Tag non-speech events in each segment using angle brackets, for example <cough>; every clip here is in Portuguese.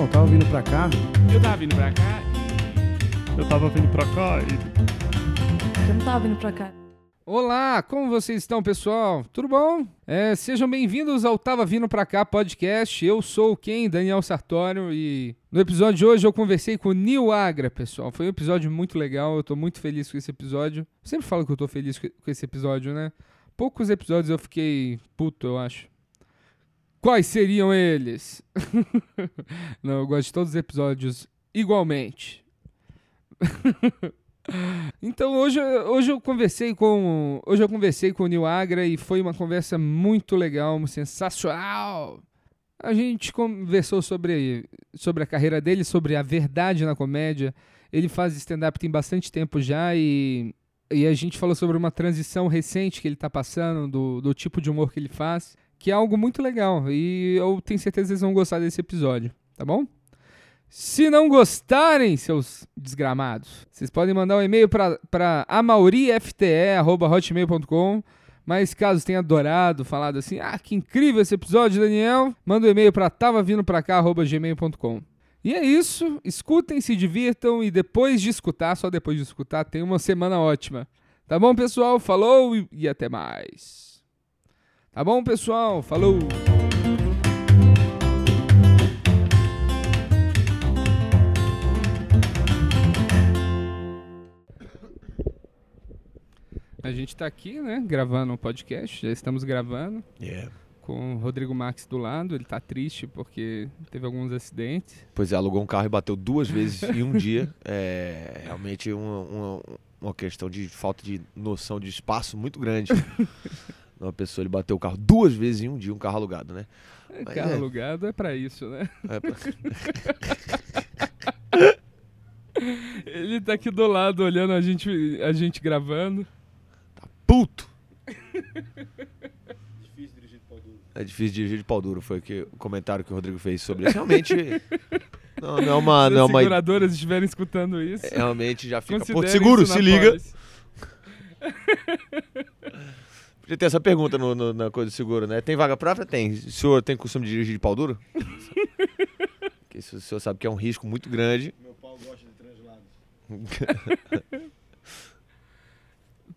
Não, tava vindo pra cá. Eu tava vindo pra cá Eu tava vindo pra cá e. Eu não tava vindo pra cá. Olá, como vocês estão, pessoal? Tudo bom? É, sejam bem-vindos ao Tava Vindo Pra Cá podcast. Eu sou quem? Daniel Sartório e no episódio de hoje eu conversei com o Nil Agra, pessoal. Foi um episódio muito legal, eu tô muito feliz com esse episódio. Eu sempre falo que eu tô feliz com esse episódio, né? Poucos episódios eu fiquei puto, eu acho. Quais seriam eles? <laughs> Não, eu gosto de todos os episódios igualmente. <laughs> Então hoje, hoje eu conversei com hoje eu conversei com o Nil Agra e foi uma conversa muito legal, sensacional. A gente conversou sobre, sobre a carreira dele, sobre a verdade na comédia. Ele faz stand-up tem bastante tempo já e, e a gente falou sobre uma transição recente que ele está passando, do, do tipo de humor que ele faz, que é algo muito legal. E eu tenho certeza que vocês vão gostar desse episódio, tá bom? Se não gostarem, seus desgramados, vocês podem mandar um e-mail para amaurifte.hotmail.com. Mas caso tenha adorado, falado assim, ah, que incrível esse episódio, Daniel, manda um e-mail para tava vindo pra cá@gmail.com. E é isso, escutem, se divirtam e depois de escutar, só depois de escutar, tem uma semana ótima. Tá bom, pessoal? Falou e, e até mais. Tá bom, pessoal? Falou. A gente tá aqui, né, gravando um podcast, já estamos gravando. Yeah. Com o Rodrigo Max do lado, ele tá triste porque teve alguns acidentes. Pois é, alugou um carro e bateu duas vezes em um dia. <laughs> É realmente uma, uma, uma, questão de falta de noção de espaço muito grande. <laughs> uma pessoa, ele bateu o carro duas vezes em um dia, um carro alugado, né? É, carro é. alugado é para isso, né? É pra... <laughs> ele tá aqui do lado olhando a gente, a gente gravando puto. <laughs> difícil dirigir de pau duro. É difícil dirigir de pau duro, foi o, que, o comentário que o Rodrigo fez sobre isso. Realmente. <laughs> não, não é uma. Se não é uma... seguradoras estiverem escutando isso. Realmente já fica. Porto Seguro, se liga. Podia ter essa pergunta no, no, na coisa de seguro, né? Tem vaga própria? Tem. O senhor tem costume de dirigir de pau duro? <laughs> Porque o senhor sabe que é um risco muito grande. Meu pau gosta de translados. <laughs>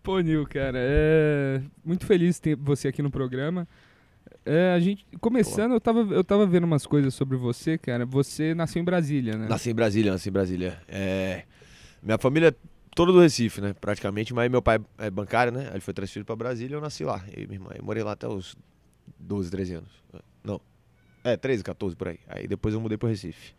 Pô, Nil, cara, é muito feliz ter você aqui no programa. É, a gente, começando, eu tava, eu tava vendo umas coisas sobre você, cara. Você nasceu em Brasília, né? Nasci em Brasília, nasci em Brasília. É, minha família é toda do Recife, né? Praticamente, mas meu pai é bancário, né? Ele foi transferido para Brasília e eu nasci lá. E minha irmã, eu morei lá até os 12, 13 anos. Não. É, 13, 14 por aí. Aí depois eu mudei pro Recife.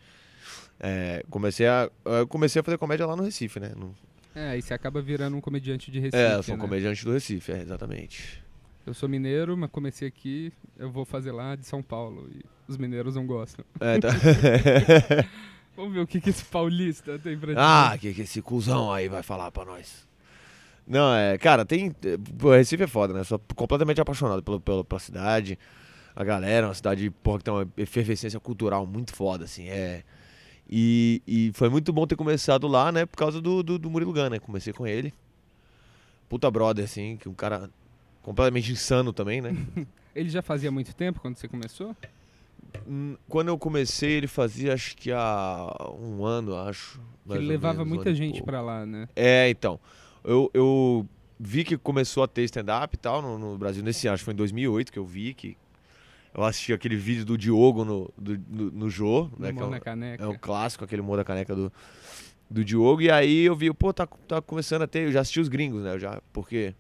É, comecei a, eu comecei a fazer comédia lá no Recife, né? No, é, e você acaba virando um comediante de Recife. É, eu sou um né? comediante do Recife, é, exatamente. Eu sou mineiro, mas comecei aqui, eu vou fazer lá de São Paulo. E os mineiros não gostam. É, tá. <laughs> Vamos ver o que, que esse paulista tem pra dizer. Ah, que, que esse cuzão aí vai falar pra nós. Não, é, cara, tem. O Recife é foda, né? Sou completamente apaixonado pelo, pelo, pela cidade. A galera, uma cidade porra, que tem uma efervescência cultural muito foda, assim. É e, e foi muito bom ter começado lá, né? Por causa do, do, do Murilo Gun, né? Comecei com ele. Puta brother, assim, que um cara completamente insano também, né? <laughs> ele já fazia muito tempo quando você começou? Hum, quando eu comecei, ele fazia acho que há um ano, acho. Ele levava menos, muita um gente para lá, né? É, então. Eu, eu vi que começou a ter stand-up e tal no, no Brasil nesse ano, acho que foi em 2008 que eu vi que eu assisti aquele vídeo do Diogo no, do, no, no Jô, né? Que é, um, caneca. é um clássico, aquele humor da caneca do, do Diogo. E aí eu vi, pô, tá, tá começando a ter. Eu já assisti os gringos, né? Eu já, porque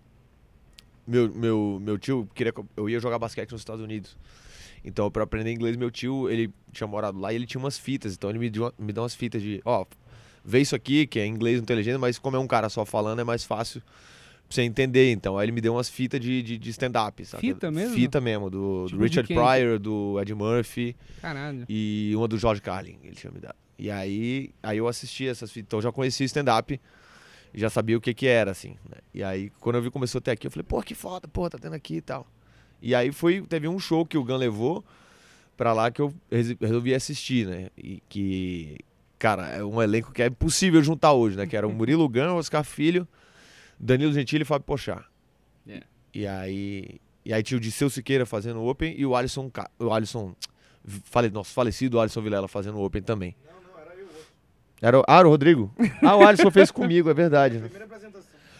meu, meu, meu tio queria. Eu ia jogar basquete nos Estados Unidos. Então, para aprender inglês, meu tio, ele tinha morado lá e ele tinha umas fitas. Então, ele me, deu, me deu umas fitas de, ó, vê isso aqui, que é inglês, não tem legenda, mas como é um cara só falando, é mais fácil pra você entender, então. Aí ele me deu umas fitas de, de, de stand-up, sabe? Fita mesmo? Fita mesmo, do, tipo do Richard Pryor, do Ed Murphy. Caralho. E uma do George Carlin, ele tinha me dado. E aí, aí eu assisti essas fitas, então eu já conhecia stand-up já sabia o que que era, assim. Né? E aí, quando eu vi começou a ter aqui, eu falei, pô, que foda, pô, tá tendo aqui e tal. E aí foi, teve um show que o Gun levou pra lá que eu resolvi assistir, né? E que, cara, é um elenco que é impossível juntar hoje, né? Que era o Murilo Gun, Oscar Filho, Danilo Gentili e Fábio Pochá. Yeah. E aí. E aí tinha o Disseu Siqueira fazendo o Open e o Alisson, o Alisson Fale, nosso falecido Alisson Vilela fazendo o Open também. Não, não, era eu. Era, ah, era o Rodrigo? Ah, o Alisson fez comigo, é verdade.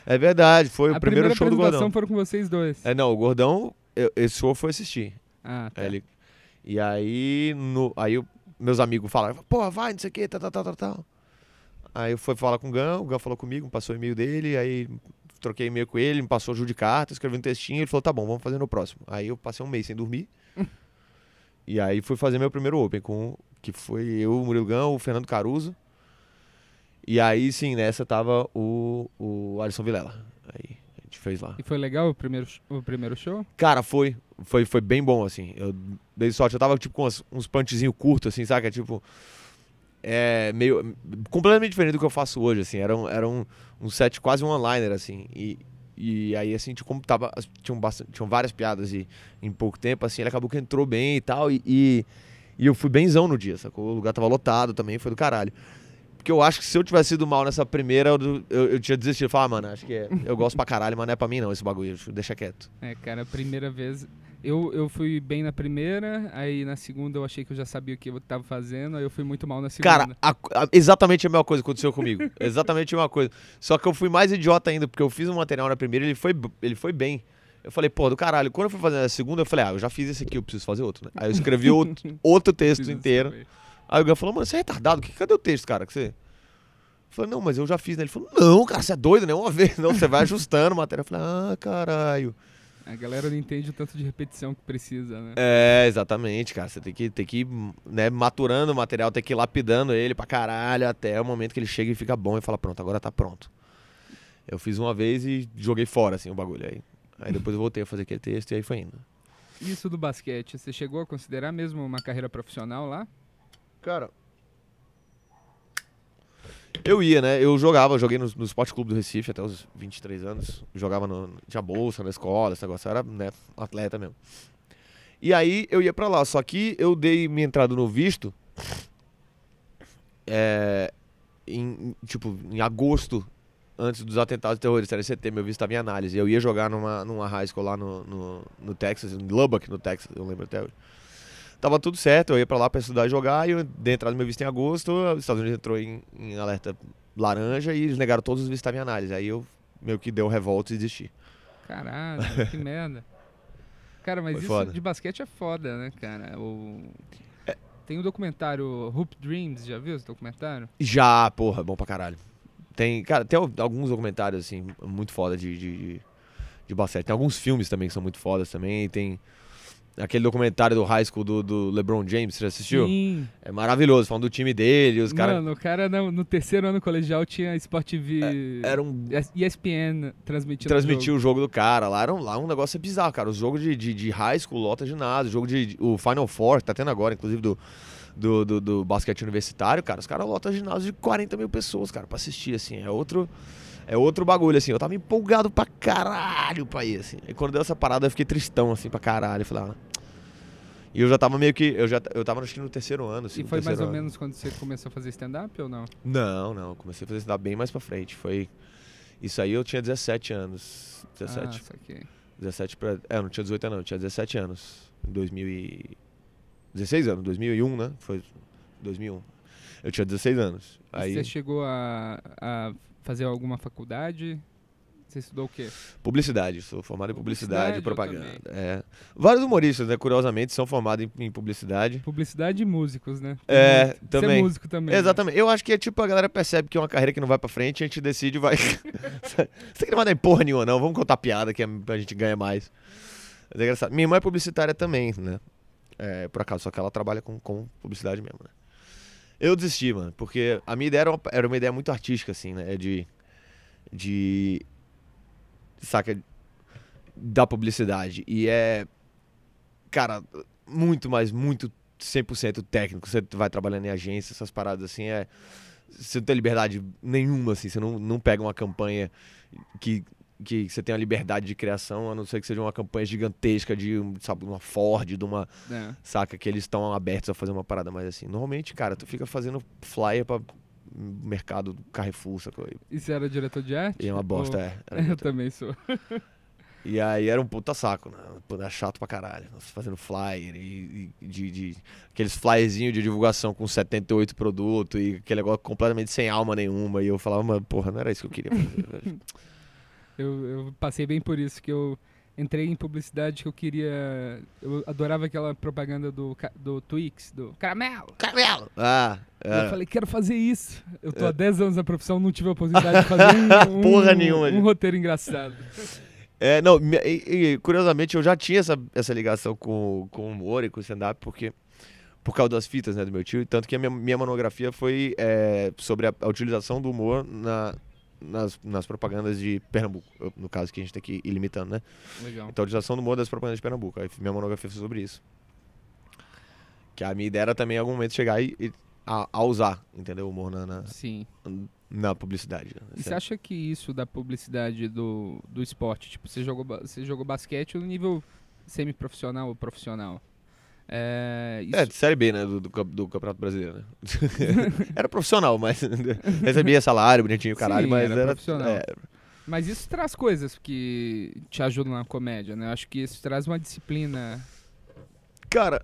É verdade, foi a o primeiro show do apresentação Gordão. foram com vocês dois. É, não, o Gordão, eu- esse show foi assistir. Ah, tá. Ele- e aí, no, aí eu- meus amigos falaram, pô, vai, não sei o que, tal, tal, tal, tal, tal. Aí eu fui falar com o Gão, o Gão falou comigo, me passou o e-mail dele, aí troquei e-mail com ele, me passou o jogo de carta, escrevi um textinho, ele falou, tá bom, vamos fazer no próximo. Aí eu passei um mês sem dormir. <laughs> e aí fui fazer meu primeiro Open, com, que foi eu, o Murilo Gão, o Fernando Caruso. E aí, sim, nessa tava o, o Alisson Vilela. Aí gente fez lá. E foi legal o primeiro, o primeiro show? Cara, foi. Foi, foi bem bom, assim. Eu dei sorte. Eu tava, tipo, com uns, uns punchzinhos curtos, assim? É, tipo... É meio... Completamente diferente do que eu faço hoje, assim. Era um, era um, um set quase um one-liner, assim. E, e aí, assim, tipo, como tava... Tinham, bastante, tinham várias piadas e, em pouco tempo, assim. Ele acabou que entrou bem e tal. E, e, e eu fui benzão no dia, sacou? O lugar tava lotado também, foi do caralho. Porque eu acho que se eu tivesse sido mal nessa primeira, eu, eu, eu tinha desistido. Falar, ah, mano, acho que é, eu gosto pra caralho, mas não é pra mim não esse bagulho. Deixa quieto. É, cara, a primeira vez. Eu, eu fui bem na primeira, aí na segunda eu achei que eu já sabia o que eu tava fazendo, aí eu fui muito mal na segunda. Cara, a- a- exatamente a mesma coisa aconteceu comigo. <laughs> exatamente a mesma coisa. Só que eu fui mais idiota ainda, porque eu fiz um material na primeira e ele foi, ele foi bem. Eu falei, pô, do caralho. Quando eu fui fazer na segunda, eu falei, ah, eu já fiz esse aqui, eu preciso fazer outro, né? Aí eu escrevi outro, <laughs> outro texto inteiro. saber. Aí o Gão falou, mano, você é retardado, que, cadê o texto, cara? Que você... Eu falei, não, mas eu já fiz, né? Ele falou, não, cara, você é doido, né? Uma <laughs> vez. Não, você vai ajustando o material. Eu falei, ah, caralho. A galera não entende o tanto de repetição que precisa, né? É, exatamente, cara. Você tem que, tem que ir né, maturando o material, tem que ir lapidando ele pra caralho até o momento que ele chega e fica bom e fala, pronto, agora tá pronto. Eu fiz uma vez e joguei fora, assim, o bagulho. Aí, aí depois eu voltei a fazer aquele texto e aí foi indo. Isso do basquete, você chegou a considerar mesmo uma carreira profissional lá? Cara. Eu ia, né? Eu jogava, eu joguei no, no Esporte Clube do Recife até os 23 anos. Jogava no. Tinha bolsa na escola, esse negócio. Eu era, né, atleta mesmo. E aí eu ia pra lá. Só que eu dei minha entrada no visto. É. Em, tipo, em agosto, antes dos atentados terroristas, era em setembro, meu visto estava em análise. Eu ia jogar numa, numa high school lá no, no, no Texas, em Lubbock, no Texas, eu lembro até hoje. Tava tudo certo, eu ia pra lá pra estudar e jogar, e eu dei entrada no meu visto em agosto, os Estados Unidos entrou em, em alerta laranja e eles negaram todos os vistos estavam em análise. Aí eu meio que deu revolta e desisti. Caralho, que <laughs> merda. Cara, mas Foi isso foda. de basquete é foda, né, cara? O... Tem o documentário Hoop Dreams, já viu esse documentário? Já, porra, bom pra caralho. Tem, cara, tem al- alguns documentários, assim, muito foda de, de, de, de basquete. Tem alguns filmes também que são muito fodas também. Tem aquele documentário do high school do, do LeBron James, você já assistiu? Sim. É maravilhoso, falando do time dele, os caras... Mano, o cara no, no terceiro ano colegial tinha Sport TV, Era um ESPN transmitindo transmitir o o jogo do cara. Lá, era um, lá um negócio bizarro, cara. Os jogos de, de, de high school lota ginásio, o jogo de, de- o Final Four, que tá tendo agora, inclusive do, do, do, do basquete universitário, cara. Os caras lotam ginásio de 40 mil pessoas, cara, pra assistir, assim. É outro, é outro bagulho, assim. Eu tava empolgado pra caralho pra ir, assim. E quando deu essa parada, eu fiquei tristão, assim, pra caralho. Eu falei, ah. E eu já tava meio que. Eu já eu tava acho que no terceiro ano, assim. E foi mais ou ano. menos quando você começou a fazer stand-up ou não? Não, não. Comecei a fazer stand-up bem mais pra frente. Foi. Isso aí eu tinha 17 anos. 17. Ah, saquei. 17 pra. É, eu não tinha 18 não, eu tinha 17 anos. Em 2000 e... 16 anos, 2001, né? Foi 2001. Eu tinha 16 anos. E Aí, Você chegou a, a fazer alguma faculdade? Você estudou o quê? publicidade, sou formado em publicidade, e propaganda. É. Vários humoristas, né, curiosamente, são formados em, em publicidade. Publicidade e músicos, né? É, Você também. é músico também. né? Exatamente. Eu acho que é tipo, a galera percebe que é uma carreira que não vai pra frente, a gente decide e vai. <laughs> Você que não vai dar em porra nenhuma, não. Vamos contar piada que a gente ganha mais. Mas é engraçado. Minha irmã é publicitária também, né? É, por acaso, só que ela trabalha com, com publicidade mesmo, né? Eu desisti, mano, porque a minha ideia era uma, era uma ideia muito artística, assim, né? De. De. Saca? Da publicidade. E é. Cara, muito, mas muito 100% técnico. Você vai trabalhando em agência, essas paradas assim, é. Você não tem liberdade nenhuma, assim. Você não, não pega uma campanha que, que você tenha liberdade de criação, a não ser que seja uma campanha gigantesca de, um, sabe, uma Ford, de uma. É. Saca? Que eles estão abertos a fazer uma parada mais assim. Normalmente, cara, tu fica fazendo flyer pra mercado Carrefour, sacou? E você era diretor de arte? E é uma bosta, Ou- é. <laughs> Eu também sou. E aí era um puta saco, né? Pô, Era chato pra caralho. Nós Fazendo flyer e, e de, de- aqueles flyerzinhos de divulgação com 78 produtos e aquele negócio completamente sem alma nenhuma. E eu falava, mas porra, não era isso que eu queria fazer. <laughs> velho." Eu, eu passei bem por isso, que eu entrei em publicidade que eu queria. Eu adorava aquela propaganda do, do Twix, do caramelo. Caramelo! Ah, Eu era. falei, quero fazer isso. Eu tô É. há 10 anos na profissão, não tive a oportunidade de fazer <laughs> um, um- Porra nenhuma, um gente. roteiro engraçado. É, não, e- e, curiosamente eu já tinha essa, essa ligação com, com o humor e com o stand-up, porque por causa das fitas né, do meu tio, e tanto que a minha, minha monografia foi é, sobre a, a utilização do humor na, nas, nas propagandas de Pernambuco, no caso que a gente tem que ir limitando, né? Legal. Então, a utilização do humor das propagandas de Pernambuco. Aí minha monografia foi sobre isso. Que a minha ideia era também em algum momento chegar e, e- a, a usar, entendeu? O humor na, na, Sim. na publicidade. né? E você acha que isso da publicidade do, do esporte, tipo, você jogou, você jogou basquete no nível semi-profissional ou profissional? É, isso, É, de Série B, né? Do, do, do Campeonato Brasileiro, né? <laughs> era profissional, mas <laughs> recebia salário, bonitinho, caralho, Sim, mas era era. profissional. é, Mas isso traz coisas que te ajudam na comédia, né? Acho que isso traz uma disciplina. cara,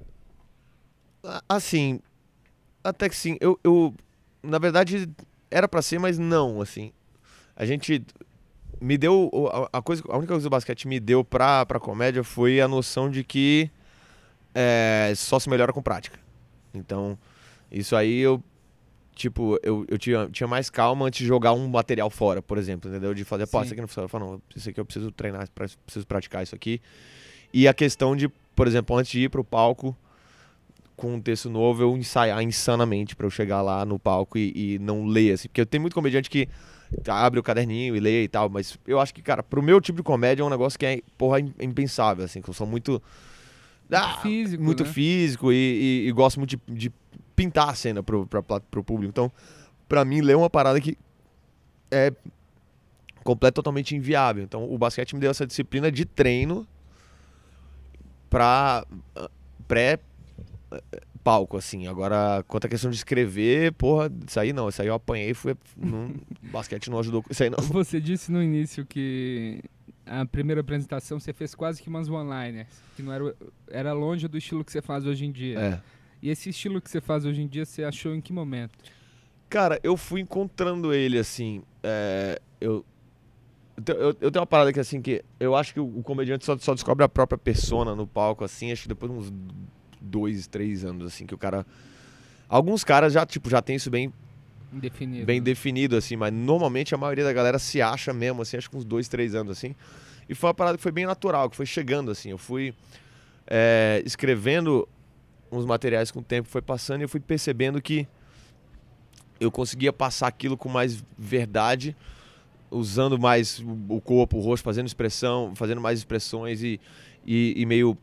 assim, até que sim. Eu, eu na verdade, era pra ser, mas não, assim. A gente me deu a, a coisa, a única coisa que o basquete me deu pra, pra comédia foi a noção de que é, só se melhora com prática. Então, isso aí eu tipo, eu, eu tinha, tinha mais calma antes de jogar um material fora, por exemplo, entendeu? De fazer, pô, Sim. isso aqui não funciona. Eu falo, não, isso aqui eu preciso treinar, preciso praticar isso aqui. E a questão de, por exemplo, antes de ir pro palco com um texto novo, eu ensaiar insanamente pra eu chegar lá no palco e, e não ler, assim. Porque eu tenho muito comediante que abre o caderninho e lê e tal, mas eu acho que, cara, pro meu tipo de comédia é um negócio que é, porra, im- impensável, assim, que eu sou muito... Ah, físico, Muito né? físico e, e- e gosto muito de, de pintar a cena pro, pra, pro público. Então, pra mim, ler é uma parada que é completo, totalmente inviável. Então, o basquete me deu essa disciplina de treino pra ah, pré eh, palco, assim. Agora, quanto à questão de escrever, porra, isso aí não. Isso aí eu apanhei e fui... Não, basquete não ajudou com isso aí, não. Você disse no início que a primeira apresentação você fez quase que umas one-liners, que não era, era longe do estilo que você faz hoje em dia. É. E esse estilo que você faz hoje em dia, você achou em que momento? Cara, eu fui encontrando ele, assim. é, eu, eu, eu, tenho uma parada que, assim, que eu acho que o, o comediante só, só descobre a própria persona no palco, assim, acho que depois de uns dois, três anos, assim, que o cara. Alguns caras já, tipo, já tem isso bem, Indefinido. bem né? definido, assim, mas normalmente a maioria da galera se acha mesmo, assim, acho que uns dois, três anos, assim. E foi uma parada que foi bem natural, que foi chegando, assim. Eu fui é, escrevendo uns materiais com o tempo, foi passando e eu fui percebendo que eu conseguia passar aquilo com mais verdade, usando mais o- o corpo, o rosto, fazendo expressão, fazendo mais expressões e, e, e meio.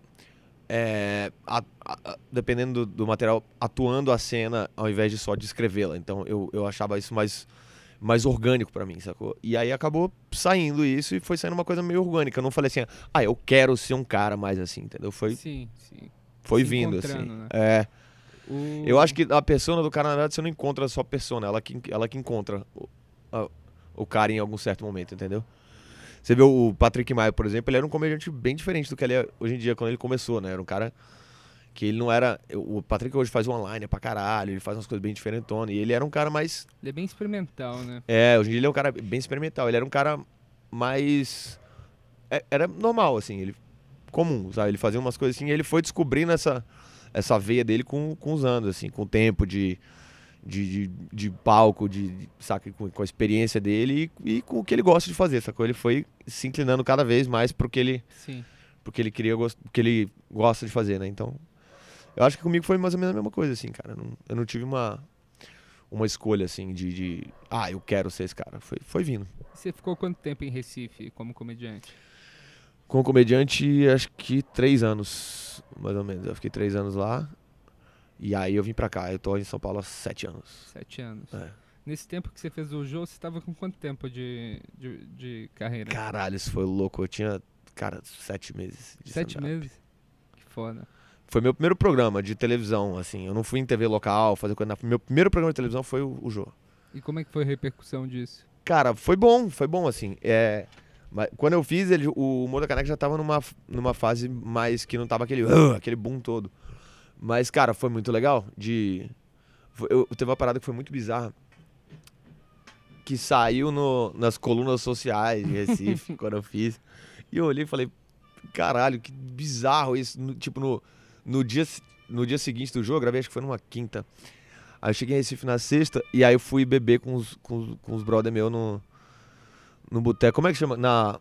É, a- a- dependendo do, do material, atuando a cena ao invés de só descrevê-la. Então eu, eu achava isso mais, mais orgânico pra mim, sacou? E aí acabou saindo isso e foi saindo uma coisa meio orgânica. Eu não falei assim, ah, eu quero ser um cara mais assim, entendeu? Foi, Sim, sim. foi se vindo assim. né? É. O- Eu acho que a persona do cara, na verdade, você não encontra a persona, ela que, ela que encontra o, a- o cara em algum certo momento, entendeu? Você vê o Patrick Maia, por exemplo, ele era um comediante bem diferente do que ele é hoje em dia, quando ele começou, né? Era um cara que ele não era... O Patrick hoje faz online pra caralho, ele faz umas coisas bem diferentonas, e ele era um cara mais... Ele é bem experimental, né? É, hoje em dia ele é um cara bem experimental, ele era um cara mais... é- Era normal, assim, ele... Comum, sabe? Ele fazia umas coisas assim, e ele foi descobrindo essa, essa veia dele com, com os anos, assim, com o tempo de, de, de, de palco, de, de- saca, com, com a experiência dele e, e com o que ele gosta de fazer, sacou? Ele foi se inclinando cada vez mais pro que ele, Sim. pro que ele queria, que ele gosta de fazer, né? Então, eu acho que comigo foi mais ou menos a mesma coisa, assim, cara. Eu não, eu não tive uma, uma escolha, assim, de, de, ah, eu quero ser esse cara. Foi, foi vindo. Você ficou quanto tempo em Recife como comediante? Com o comediante, acho que três anos, mais ou menos. Eu fiquei três anos lá. E aí eu vim pra cá. Eu tô em São Paulo há sete anos. Sete anos. É. Nesse tempo que você fez o jogo, você estava com quanto tempo de, de, de carreira? Caralho, isso foi louco. Eu tinha, cara, sete meses. de Sete meses? Que foda. Foi meu primeiro programa de televisão, assim. Eu não fui em TV local, fazer coisa. Meu primeiro programa de televisão foi o, o Jô. E como é que foi a repercussão disso? Cara, foi bom, foi bom, assim. É, Mas quando eu fiz, ele, o humor da caneca já tava numa, numa fase mais que não tava aquele, "Ah", aquele boom todo. Mas, cara, foi muito legal. De. Eu, teve uma parada que foi muito bizarra. Que saiu no, nas colunas sociais de Recife, <laughs> quando eu fiz. E eu olhei e falei, caralho, que bizarro isso. No- tipo, no, no, dia, no dia seguinte do jogo, eu gravei, acho que foi numa quinta. Aí eu cheguei em Recife na sexta, e aí eu fui beber com os, com os, com os brother meu no, no boteco. Como é que chama? Na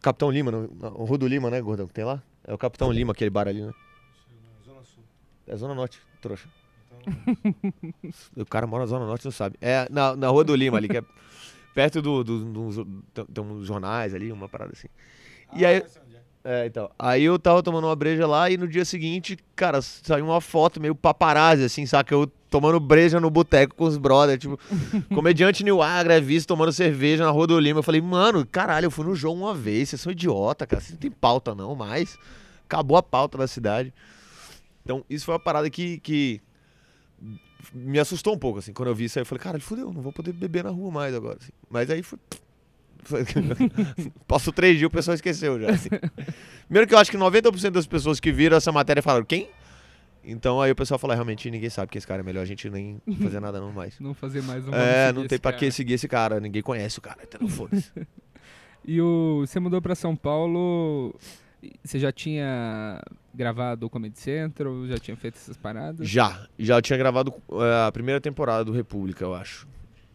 Capitão Lima, no, na Rua do Lima, né, gordão, que tem lá? É o Capitão Lima, aquele bar ali, né? É Zona Norte, trouxa. <laughs> o cara mora na Zona Norte, não sabe. É na, na Rua do Lima ali, que é perto do, do, do- tem- tem uns jornais ali, uma parada assim. E aí, é, então. Aí eu tava tomando uma breja lá e no dia seguinte, cara, saiu uma foto meio paparazzi, assim, saca? Eu tomando breja no boteco com os brothers, tipo, <laughs> comediante New Agra, é visto tomando cerveja na Rua do Lima. Eu falei, mano, caralho, eu fui no jogo uma vez, vocês são idiota, cara, vocês não tem pauta não mais. Acabou a pauta da cidade. Então, isso foi uma parada que, que me assustou um pouco, assim, quando eu vi isso aí. Eu falei, cara, fudeu, não vou poder beber na rua mais agora. assim. Mas aí foi. <laughs> Passou três dias, o pessoal esqueceu já. assim. Primeiro que eu acho que 90% das pessoas que viram essa matéria falaram, quem? Então aí o pessoal fala, realmente ninguém sabe que esse cara é melhor a gente nem <laughs> fazer nada não mais. Não fazer mais um É, não tem pra que seguir esse cara, ninguém conhece o cara, então não foda-se. <laughs> E o, você mudou pra São Paulo. Você já tinha gravado o Comedy Central? Já tinha feito essas paradas? Já, já tinha gravado é, a primeira temporada do República, eu acho.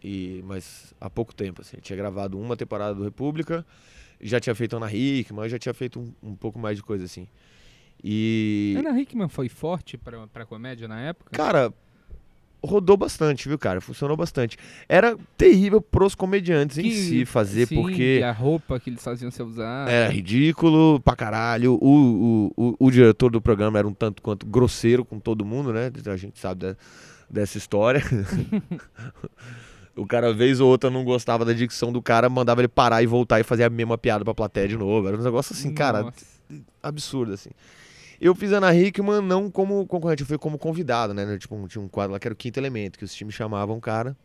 E, mas há pouco tempo, assim. Tinha gravado uma temporada do República, já tinha feito Ana Hickman, já tinha feito um, um pouco mais de coisa, assim. E. Ana Hickman foi forte pra, pra comédia na época? Cara, rodou bastante, viu, cara? Funcionou bastante. Era terrível pros comediantes em Que- si fazer, Sim, porque e a roupa que eles faziam você usar. era ridículo pra caralho. O, o, o, o diretor do programa era um tanto quanto grosseiro com todo mundo, né? A gente sabe da- dessa história. <laughs> o cara, vez ou outra, não gostava da dicção do cara, mandava ele parar e voltar e fazer a mesma piada pra plateia de novo. Era um negócio assim, cara, Nossa. absurdo, assim. Eu fiz Ana Hickman não como concorrente, eu fui como convidado, né? Tipo, tinha um quadro lá que era o quinto elemento, que os times chamavam um cara.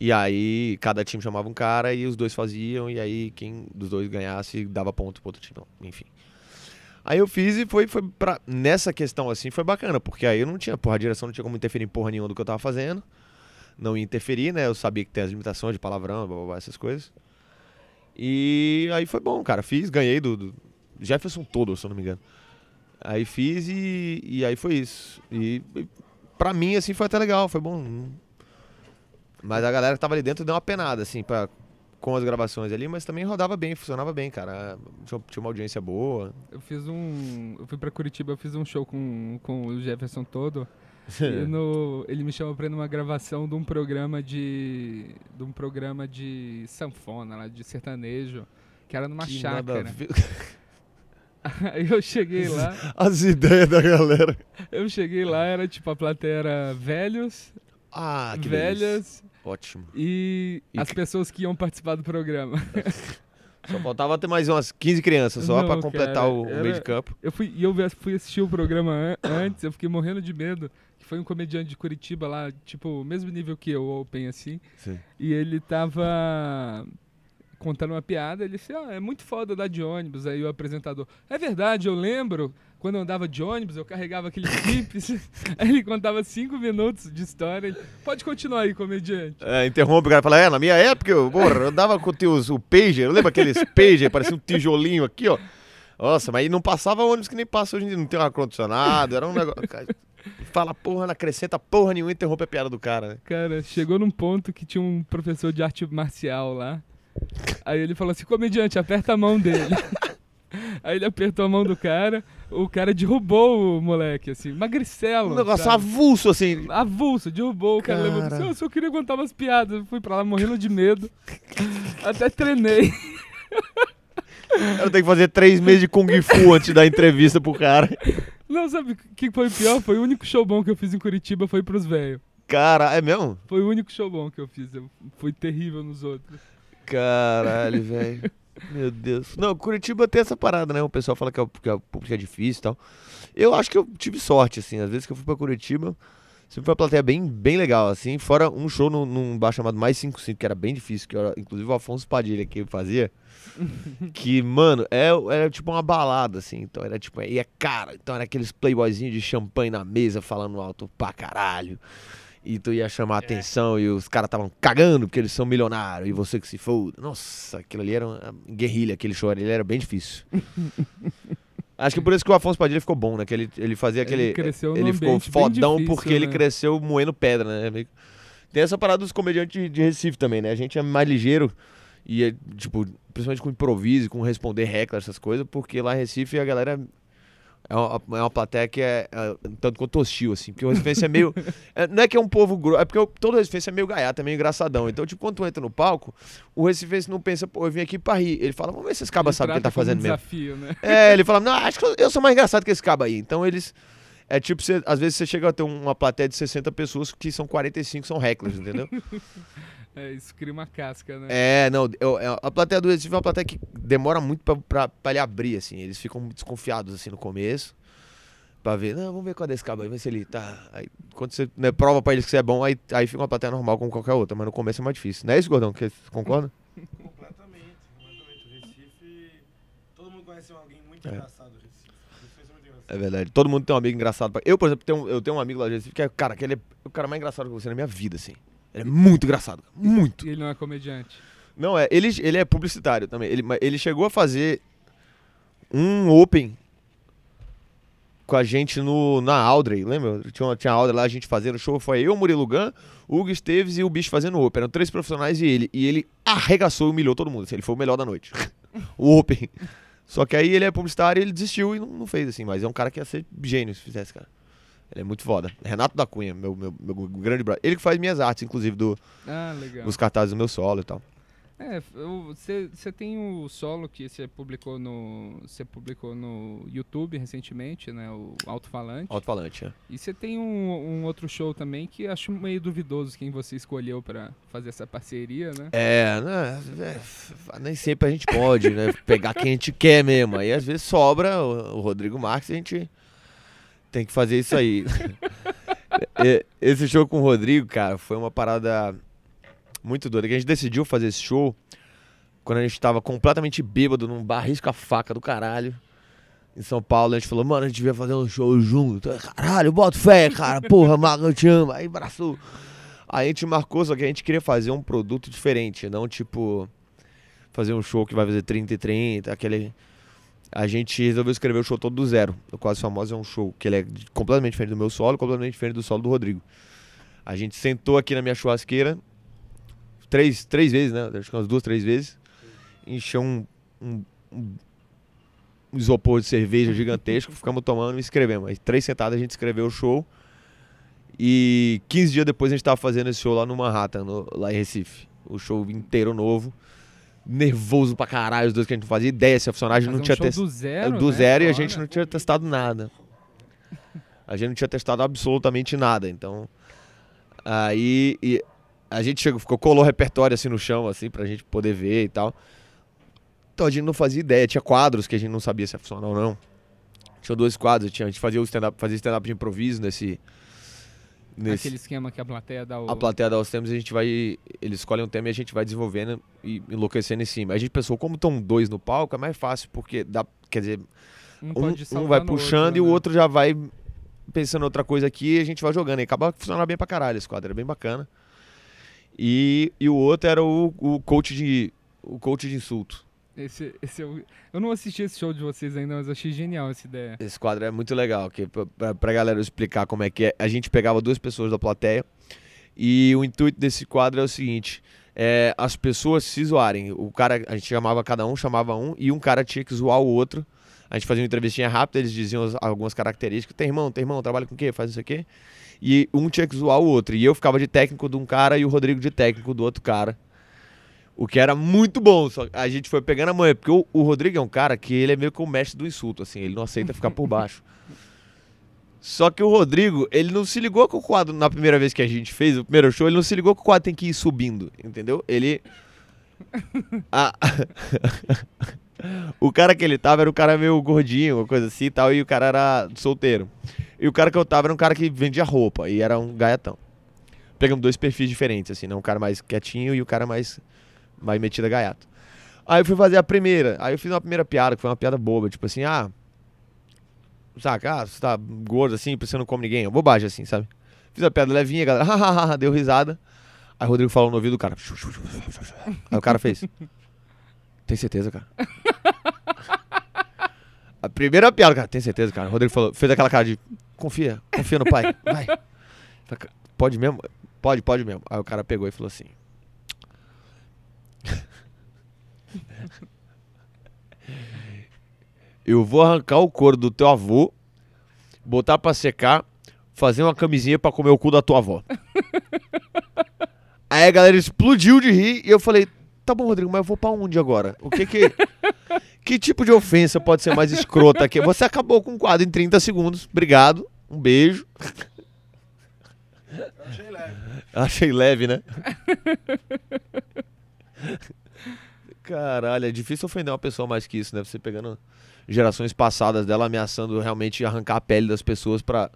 E aí, cada time chamava um cara e os dois faziam, e aí quem dos dois ganhasse dava ponto pro outro time. Enfim. Aí eu fiz e foi, foi pra. Nessa questão assim, foi bacana, porque aí eu não tinha, porra, a direção não tinha como interferir em porra nenhuma do que eu tava fazendo. Não ia interferir, né? Eu sabia que tem as limitações de palavrão, blá, blá, blá, essas coisas. E aí foi bom, cara. Fiz, ganhei do, do Jefferson todo, se eu não me engano. Aí fiz e, e aí foi isso. E, e pra mim, assim, foi até legal, foi bom. Mas a galera que tava ali dentro deu uma penada, assim, pra, com as gravações ali, mas também rodava bem, funcionava bem, cara. Tinha, uma audiência boa. Eu fiz um. Eu fui pra Curitiba, eu fiz um show com, com o Jefferson todo. <laughs> No- ele me chamou pra ir numa gravação de um programa de. de um programa de sanfona lá, de sertanejo, que era numa Que chácara. <laughs> Aí <laughs> eu cheguei lá, As ideias da galera. eu cheguei lá, era tipo, a plateia era velhos, Ah, que velhas Ótimo. e, E as que- pessoas que iam participar do programa. <laughs> Só faltava ter mais umas 15 crianças só pra completar cara, o, o meio era- de campo. Eu fui, e eu fui assistir o programa an- antes, eu fiquei morrendo de medo. Que foi um comediante de Curitiba lá, tipo, mesmo nível que eu, Open, assim. Sim. E ele tava contando uma piada, ele disse, ah, é muito foda andar de ônibus. Aí o apresentador, é verdade, eu lembro, quando eu andava de ônibus, eu carregava aqueles <laughs> clipes. aí ele contava cinco minutos de história. Ele, Pode continuar aí, comediante. É, interrompe o cara e fala, é, na minha época, eu, porra, eu dava com teus, o pager, lembra aqueles pager, parecia um tijolinho aqui, ó. Nossa, mas aí não passava ônibus que nem passa hoje em dia, não tem um ar-condicionado, era um negócio... Fala porra, não acrescenta porra nenhuma interrompe a piada do cara, né? Cara, chegou num ponto que tinha um professor de arte marcial lá. Aí ele falou assim: comediante, aperta a mão dele. <laughs> Aí ele apertou a mão do cara, o cara derrubou o moleque, assim, magricelo. Um negócio sabe? avulso, assim. Avulso, derrubou, o cara Cara. levantou assim, "Eu só queria contar umas piadas. Eu fui pra lá morrendo de medo. <laughs> Até treinei. Eu tenho que fazer três meses de Kung Fu antes da entrevista pro cara. Não, sabe o que foi pior? Foi o único show bom que eu fiz em Curitiba, foi pros velhos. Cara, é mesmo? Foi o único show bom que eu fiz. Eu fui terrível nos outros. Caralho, velho. Meu Deus. Não, Curitiba tem essa parada, né? O pessoal fala que, é, que é, o público é difícil e tal. Eu acho que eu tive sorte, assim. Às vezes que eu fui pra Curitiba, Sempre foi uma plateia bem, bem legal, assim. Fora um show num, num bar chamado Mais 55, que era bem difícil, que era, inclusive o Afonso Padilha que fazia. <laughs> que, mano, é, era tipo uma balada, assim. Então era tipo, é cara. Então era aqueles playboyzinhos de champanhe na mesa falando alto pra caralho. E tu ia chamar a atenção e os caras estavam cagando porque eles são milionários e você que se foda. Nossa, aquilo ali era uma guerrilha, aquele show ali era bem difícil. <laughs> Acho que por isso que o Afonso Padilha ficou bom, né? Que ele, ele fazia aquele. Ele cresceu Ele ficou fodão difícil, porque ele né? cresceu moendo pedra, né? Tem essa parada dos comediantes de, Recife também, né? A gente é mais ligeiro e, é, tipo, principalmente com improviso, com responder reclas, essas coisas, porque lá em Recife a galera é uma, é uma plateia que é, é tanto quanto hostil, assim. Porque o Recifense é meio. <laughs> é, não é que é um povo grosso, é porque o- todo Recifense é meio gaiato, é meio engraçadão. Então, tipo, quando tu entra no palco, o Recifense não pensa, pô, eu vim aqui pra rir. Ele fala, vamos ver se esse cabas Ele sabe o que ele tá fazendo um mesmo. desafio, né? É, ele fala, não, acho que eu- eu sou mais engraçado que esse cabo aí. Então eles. É tipo, você- às vezes você chega a ter uma plateia de 60 pessoas que são 45 são hecklers, entendeu? <laughs> É, isso cria uma casca, né? é, não, eu- é- a plateia do Recife é uma plateia que demora muito pra, pra, pra ele abrir, assim. Eles ficam desconfiados, assim, no começo. Pra ver, não, vamos ver qual é desse cabo aí, ver se ele tá. Aí, quando você né, prova pra eles que você é bom, aí, aí fica uma plateia normal como qualquer outra. Mas no começo é mais difícil. Não é isso, Gordão? Que, concorda? <laughs> Completamente, completamente. O Recife. Todo mundo conhece alguém muito É. engraçado do Recife. O Recife é muito engraçado. É verdade. Todo mundo tem um amigo engraçado. pra- Eu, por exemplo, tenho, eu tenho um amigo lá de Recife que é, cara, que ele é o cara mais engraçado que você na minha vida, assim. Ele é muito engraçado, cara. muito. E ele não é comediante. Não, é, ele, ele é publicitário também. Ele, ele chegou a fazer um open com a gente no, na Audrey, lembra? Tinha, uma- tinha a Audrey lá, a gente fazendo show. Foi eu, Murilo Gun, o Hugo Esteves e o bicho fazendo open. Eram três profissionais e ele. E ele arregaçou e humilhou todo mundo. assim, ele foi o melhor da noite. <laughs> o open. Só que aí ele é publicitário e ele desistiu e não, não fez, assim. Mas é um cara que ia ser gênio se fizesse, cara. Ele é muito foda. Renato da Cunha, meu, meu, meu grande brother. Ele que faz minhas artes, inclusive, do, Ah, dos cartazes do meu solo e tal. É, você tem o solo que você publicou no você publicou no YouTube recentemente, né, o Alto-Falante. Alto-falante, é. E você tem um, um outro show também que acho meio duvidoso quem você escolheu pra fazer essa parceria, né? É, né, é, nem sempre a gente pode, né? Pegar quem a gente quer mesmo. Aí às vezes sobra o, o Rodrigo Marques e a gente tem que fazer isso aí. <laughs> Esse show com o Rodrigo, cara, foi uma parada muito doida. Que a gente decidiu fazer esse show quando a gente tava completamente bêbado num bar risca-faca do caralho. Em São Paulo, a gente falou, mano, a gente devia fazer um show junto. Caralho, bota fé, cara. Porra, Mago, eu te amo. Aí, braço. Aí a gente marcou, só que a gente queria fazer um produto diferente, não tipo fazer um show que vai fazer 30 e 30, aquele. A gente resolveu escrever o show todo do zero. O Quase Famoso é um show que ele é completamente diferente do meu solo, completamente diferente do solo do Rodrigo. A gente sentou aqui na minha churrasqueira três, três vezes, né? Acho que umas duas, três vezes. Encheu um, um, um isopor de cerveja gigantesco, <laughs> ficamos tomando e escrevemos. Aí, três sentadas a gente escreveu o show. E 15 dias depois a gente tava fazendo esse show lá no Manhattan, no- lá em Recife. O show inteiro novo. Nervoso pra caralho, os dois que a gente não fazia ideia se. A gente Fazer não um tinha testado. do zero, Do né? zero e a gente não tinha testado nada. A gente não tinha testado absolutamente nada. Então. Aí. e a gente chegou, ficou, colou o repertório assim no chão, assim, pra gente poder ver e tal. Então a gente não fazia ideia. Tinha quadros que a gente não sabia se ia funcionar ou não. Tinha dois quadros. Tinha, a gente fazia o stand-up fazia stand-up de improviso nesse. Nesse Aquele esquema que a plateia dá o... a plateia dá os temas e a gente vai. Eles escolhem um tema e a gente vai desenvolvendo e enlouquecendo em cima. A gente pensou, como estão dois no palco, é mais fácil, porque dá. Quer dizer, um, um, um vai puxando e o né? outro já vai pensando outra coisa aqui e a gente vai jogando. E acaba funcionando bem pra caralho esse quadro, era bem bacana. E, e o outro era o, o coach de. O coach de insulto. Esse, esse eu, eu não assisti esse show de vocês ainda, mas achei genial essa ideia. Esse quadro é muito legal, que pra, pra, galera explicar como é que é. A gente pegava duas pessoas da plateia e o intuito desse quadro é o seguinte: é, as pessoas se zoarem. O cara, a gente chamava cada um, chamava um, e um cara tinha que zoar o outro. A gente fazia uma entrevistinha rápida, eles diziam as- algumas características. Tem irmão, tem irmão, trabalha com o quê? Faz isso aqui. E um tinha que zoar o outro. E eu ficava de técnico de um cara e o Rodrigo de técnico do outro cara. O que era muito bom. Só a gente foi pegando a manha. Porque o, o Rodrigo é um cara que ele é meio que o mestre do insulto, assim. Ele não aceita ficar por baixo. <laughs> Só que o Rodrigo, ele não se ligou que o quadro, na primeira vez que a gente fez, o primeiro show, ele não se ligou que o quadro tem que ir subindo, entendeu? Ele. <laughs> A- <laughs> O cara que ele tava era um cara meio gordinho, uma coisa assim e tal, e o cara era solteiro. E o cara que eu tava era um cara que vendia roupa, e era um gaiatão. Pegamos dois perfis diferentes, assim, né? Um cara mais quietinho e o cara mais, mais metido a gaiato. Aí eu fui fazer a primeira, aí eu fiz uma primeira piada, que foi uma piada boba, tipo assim, ah... Saca, ah, você tá gordo assim, você não come ninguém, bobagem assim, sabe? Fiz a piada levinha, galera, <laughs> hahaha, deu risada. Aí o Rodrigo falou no ouvido do cara. Aí o cara fez. <laughs> Tem certeza, cara? A primeira piada, cara, tem certeza, cara? O Rodrigo falou, fez aquela cara de. Confia, confia no pai. Vai. <laughs> Pode mesmo? Pode, pode mesmo. Aí o cara pegou e falou assim. Eu vou arrancar o couro do teu avô, botar pra secar, fazer uma camisinha pra comer o cu da tua avó. <laughs> Aí a galera explodiu de rir e eu falei: tá bom, Rodrigo, mas eu vou pra onde agora? O que que. <laughs> Que tipo de ofensa pode ser mais escrota aqui? Você acabou com o quadro em 30 segundos. Obrigado. Um beijo. Achei leve. Achei leve, né? <laughs> Caralho, é difícil ofender uma pessoa mais que isso, né? Você pegando gerações passadas dela ameaçando realmente arrancar a pele das pessoas pra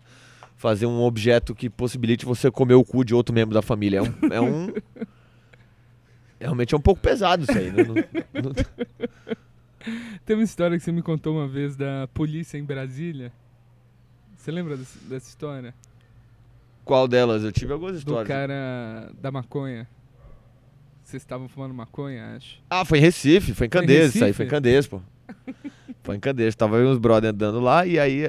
fazer um objeto que possibilite você comer o cu de outro membro da família. É um. É um... <laughs> Realmente é um pouco pesado isso aí, né? Não- não- Tem uma história que você me contou uma vez da polícia em Brasília. Você lembra desse- dessa história? Qual delas? Eu tive algumas Do histórias. cara da maconha. Vocês estavam fumando maconha, acho. Ah, foi em Recife, foi em Candeias, isso aí, foi em Candeias, pô. Foi em Candeias, tava uns brother andando lá e aí.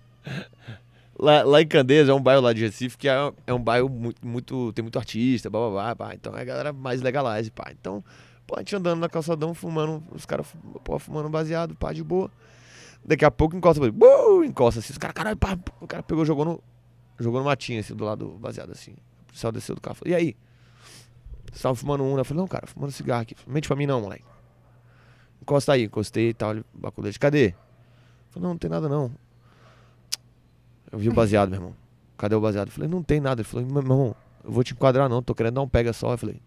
<laughs> lá, lá em Candeias é um bairro lá de Recife que é, é um bairro muito, muito. tem muito artista, blá blá blá, pá. Então é a galera mais legalize, pá. Então, pô, a gente andando na calçadão, fumando, os caras, pô, fumando baseado, pá, de boa. Daqui a pouco encosta, uh, encosta assim, os caras, caralho, pá, o cara pegou, jogou no. Jogou no matinho, assim, do lado do baseado, assim. O policial desceu do carro, falou, e aí? Você tava fumando um, né? Eu falei, não, cara, fumando cigarro aqui. Mente pra mim não, moleque. Encosta aí, encostei e tal, ele, baculete, cadê? Eu falei, não, não tem nada não. Eu vi o baseado, meu irmão. Cadê o baseado? Eu falei, não tem nada. Ele falou, meu irmão, eu vou te enquadrar não, tô querendo dar um pega só. Eu falei,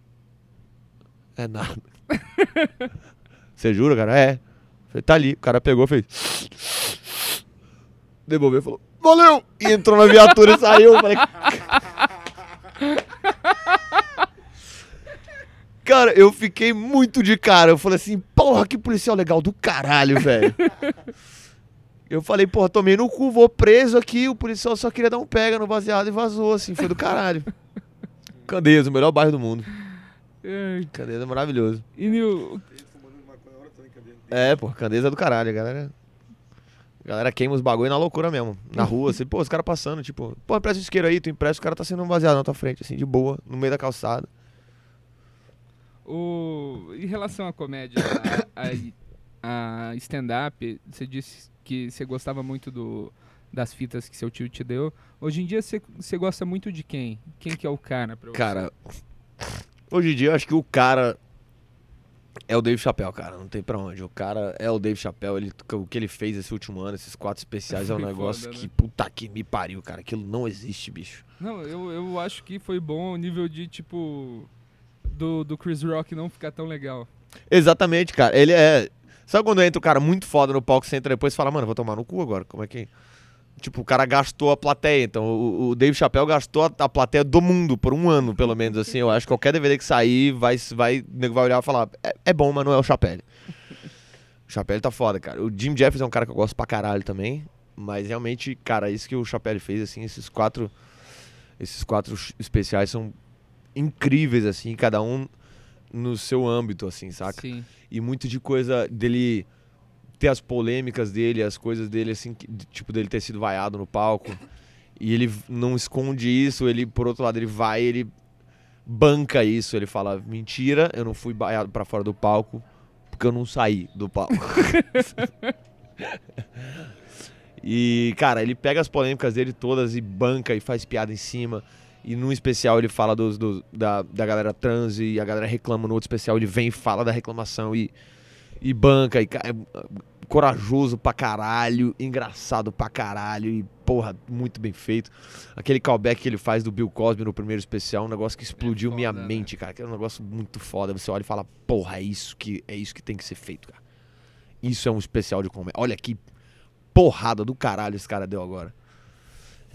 é nada. <laughs> Você jura, cara? É. Eu falei, tá ali. O cara pegou, fez. Devolveu falou, valeu! E entrou na viatura e saiu. Eu falei, Cara, eu fiquei muito de cara. Eu falei assim, porra, que policial legal do caralho, velho. Eu falei, porra, tomei no cu, vou preso aqui. O policial só queria dar um pega no baseado e vazou, assim, foi do caralho. Candeias, o melhor bairro do mundo. Candeias é maravilhoso. E Nil, cadeia. É, pô, Candeias é do caralho, a galera. A galera queima os bagulho na loucura mesmo. Na rua, assim, pô, os caras passando, tipo, pô, empresta um isqueiro aí, tu empresta, o cara tá sendo um baseado na tua frente, assim, de boa, no meio da calçada. O... em relação à comédia, a, a- stand-up, você disse que você gostava muito do, das fitas que seu tio te deu. Hoje em dia você, você gosta muito de quem? Quem que é o cara pra você? Cara, hoje em dia eu acho que o cara é o Dave Chappelle, cara. Não tem pra onde. O cara é o Dave Chappelle. Ele, o que ele fez esse último ano, esses quatro especiais, é um negócio foda, que né? puta que me pariu, cara. Aquilo não existe, bicho. Não, eu, eu acho que foi bom ao nível de, tipo, do, do Chris Rock não ficar tão legal. Exatamente, cara. Ele é. Sabe quando entra o cara muito foda no palco, você entra depois e fala, mano, vou tomar no cu agora. Como é que. Tipo, o cara gastou a plateia. Então, o, o Dave Chappelle gastou a, a plateia do mundo por um ano, pelo menos, assim. Eu acho que qualquer DVD que sair, vai, vai, nego vai olhar e falar, é, é bom, mas não é o Chappelle. O Chappelle tá foda, cara. O Jim Jeffries é um cara que eu gosto pra caralho também. Mas realmente, cara, isso que o Chappelle fez, assim, esses quatro. Esses quatro especiais são incríveis, assim, cada um no seu âmbito, assim, saca? Sim. e muito de coisa dele ter as polêmicas dele, as coisas dele, assim, que- tipo, dele ter sido vaiado no palco. E ele não esconde isso, ele, por outro lado, ele vai, ele banca isso, ele fala, mentira, eu não fui vaiado pra fora do palco, porque eu não saí do palco. <laughs> e, cara, ele pega as polêmicas dele todas e banca e faz piada em cima. E num especial ele fala dos, do- da, da galera trans e a galera reclama. No outro especial ele vem e fala da reclamação e, e banca. E ca- é corajoso pra caralho, engraçado pra caralho. E porra, muito bem feito. Aquele callback que ele faz do Bill Cosby no primeiro especial, um negócio que explodiu foda, minha né? mente, cara. Que é um negócio muito foda. Você olha e fala, porra, é isso que, é isso que tem que ser feito, cara. Isso é um especial de comédia. Olha que porrada do caralho esse cara deu agora.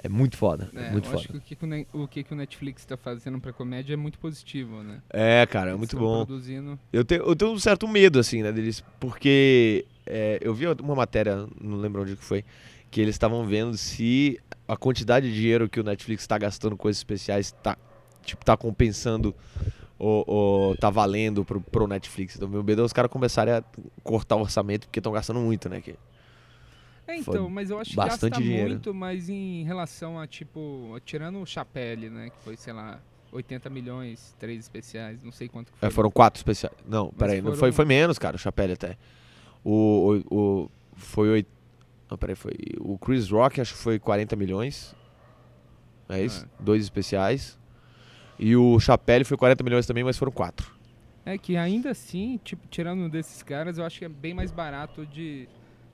É muito foda, é, É, muito eu foda. acho que o que, o Netflix tá fazendo pra comédia é muito positivo, né? É, cara, é muito bom. Produzindo... Eu tenho, eu tenho um certo medo, assim, né, deles, porque é, eu vi uma matéria, não lembro onde que foi, que eles estavam vendo se a quantidade de dinheiro que o Netflix está gastando com esses especiais tá, tipo, tá compensando ou, ou tá valendo pro, pro Netflix. Então, meu medo é os caras começarem a cortar o orçamento porque estão gastando muito, né? Que, É, Foi então, mas eu acho que bastante gasta dinheiro. muito, mas em relação a, tipo, tirando o Chapelle, né? Que foi, sei lá, 80 milhões, três especiais, não sei quanto que foi. é, foram quatro especiais. Não, peraí, não foi, foram- foi menos, cara, o Chapelle até. O, o, o- foi oito. Não, peraí, foi. O Chris Rock acho que foi 40 milhões. É isso? Dois especiais. E o Chapelle foi 40 milhões também, mas foram quatro. É que ainda assim, tipo, tirando um desses caras, eu acho que é bem mais barato de.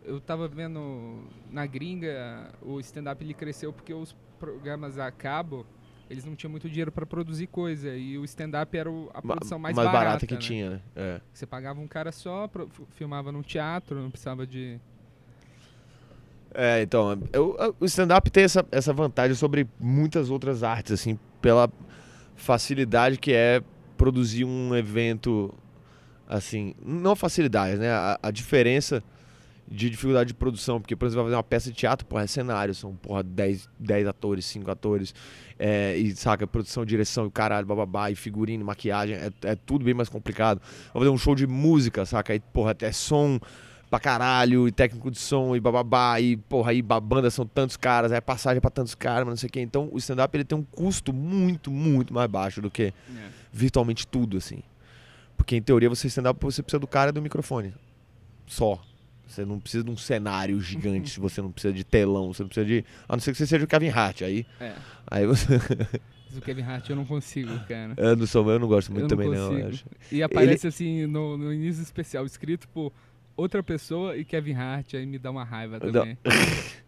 Eu tava vendo na gringa, o stand-up ele cresceu porque os programas a cabo, eles não tinham muito dinheiro pra produzir coisa. E o stand-up era o- a produção mais, barata, barata que né? tinha, né? É. Você pagava um cara só, filmava num teatro, não precisava de. É, então, eu- o stand-up tem essa, essa vantagem sobre muitas outras artes, assim, pela facilidade que é produzir um evento, assim, não facilidade, né? A, a diferença de dificuldade de produção, porque, por exemplo, vai fazer uma peça de teatro, porra, é cenário, são, porra, 10, 10 atores, 5 atores, é, e, saca, produção, direção, e caralho, bababá, e figurino, maquiagem, é, é tudo bem mais complicado. Vai fazer um show de música, saca, aí, porra, é som pra caralho, e técnico de som, e bababá, e, porra, aí banda são tantos caras, aí passagem pra tantos caras, mas não sei o quê. Então, o stand-up, ele tem um custo muito, muito mais baixo do que virtualmente tudo, assim. Porque, em teoria, você stand-up, você precisa do cara e do microfone. Só. Você não precisa de um cenário gigante, você não precisa de telão, você não precisa de... A não ser que você seja o Kevin Hart, aí... É. Aí você... <laughs> Mas o Kevin Hart eu não consigo, cara. não sou, eu não gosto muito eu não também, não. acho. E aparece assim no, no início especial, escrito por outra pessoa e Kevin Hart, aí me dá uma raiva Não. também. <laughs>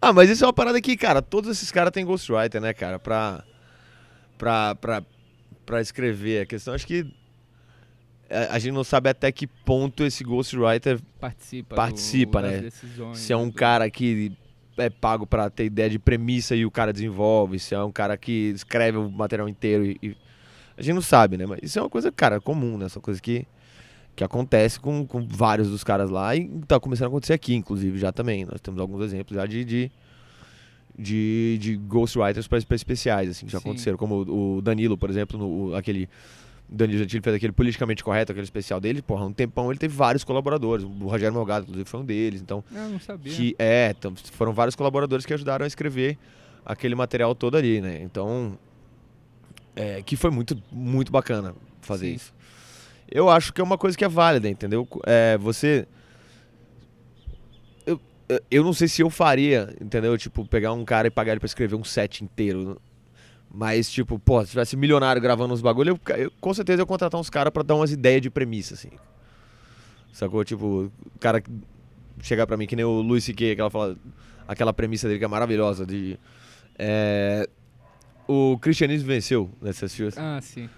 Ah, mas isso é uma parada que, cara, todos esses caras têm ghostwriter, né, cara? Pra, pra, pra, pra escrever. A questão, acho que a gente não sabe até que ponto esse ghostwriter, Participa, Participa, do, né? decisões. se é um do- cara que é pago pra ter ideia de premissa e o cara desenvolve, se é um cara que escreve o material inteiro e... e- A gente não sabe, né? Mas isso é uma coisa, cara, comum, né? Essa coisa que, que acontece com, com vários dos caras lá e tá começando a acontecer aqui, inclusive, já também. Nós temos alguns exemplos já de... de de, de ghostwriters para especiais, assim, que já Sim. aconteceram. Como o, o Danilo, por exemplo, no, o- aquele. Danilo Gentili fez aquele politicamente correto, aquele especial dele, porra, um tempão ele teve vários colaboradores. O Rogério Morgado, inclusive, foi um deles. Então, Ah, não sabia. que é, então, foram vários colaboradores que ajudaram a escrever aquele material todo ali, né? Então, é, que foi muito, muito bacana fazer Sim. isso. Eu acho que é uma coisa que é válida, entendeu? É, você. Eu, eu- eu não sei se eu faria, entendeu? Tipo, pegar um cara e pagar ele pra escrever um set inteiro. Mas, tipo, pô, se tivesse milionário gravando uns bagulho, eu, eu- com certeza eu ia contratar uns caras pra dar umas ideias de premissa, assim. Sacou? Tipo, o cara chegar pra mim, que nem o Luis C.K., aquela, fala, aquela premissa dele que é maravilhosa de... é, o cristianismo venceu, né? Você assistiu? Ah, sim.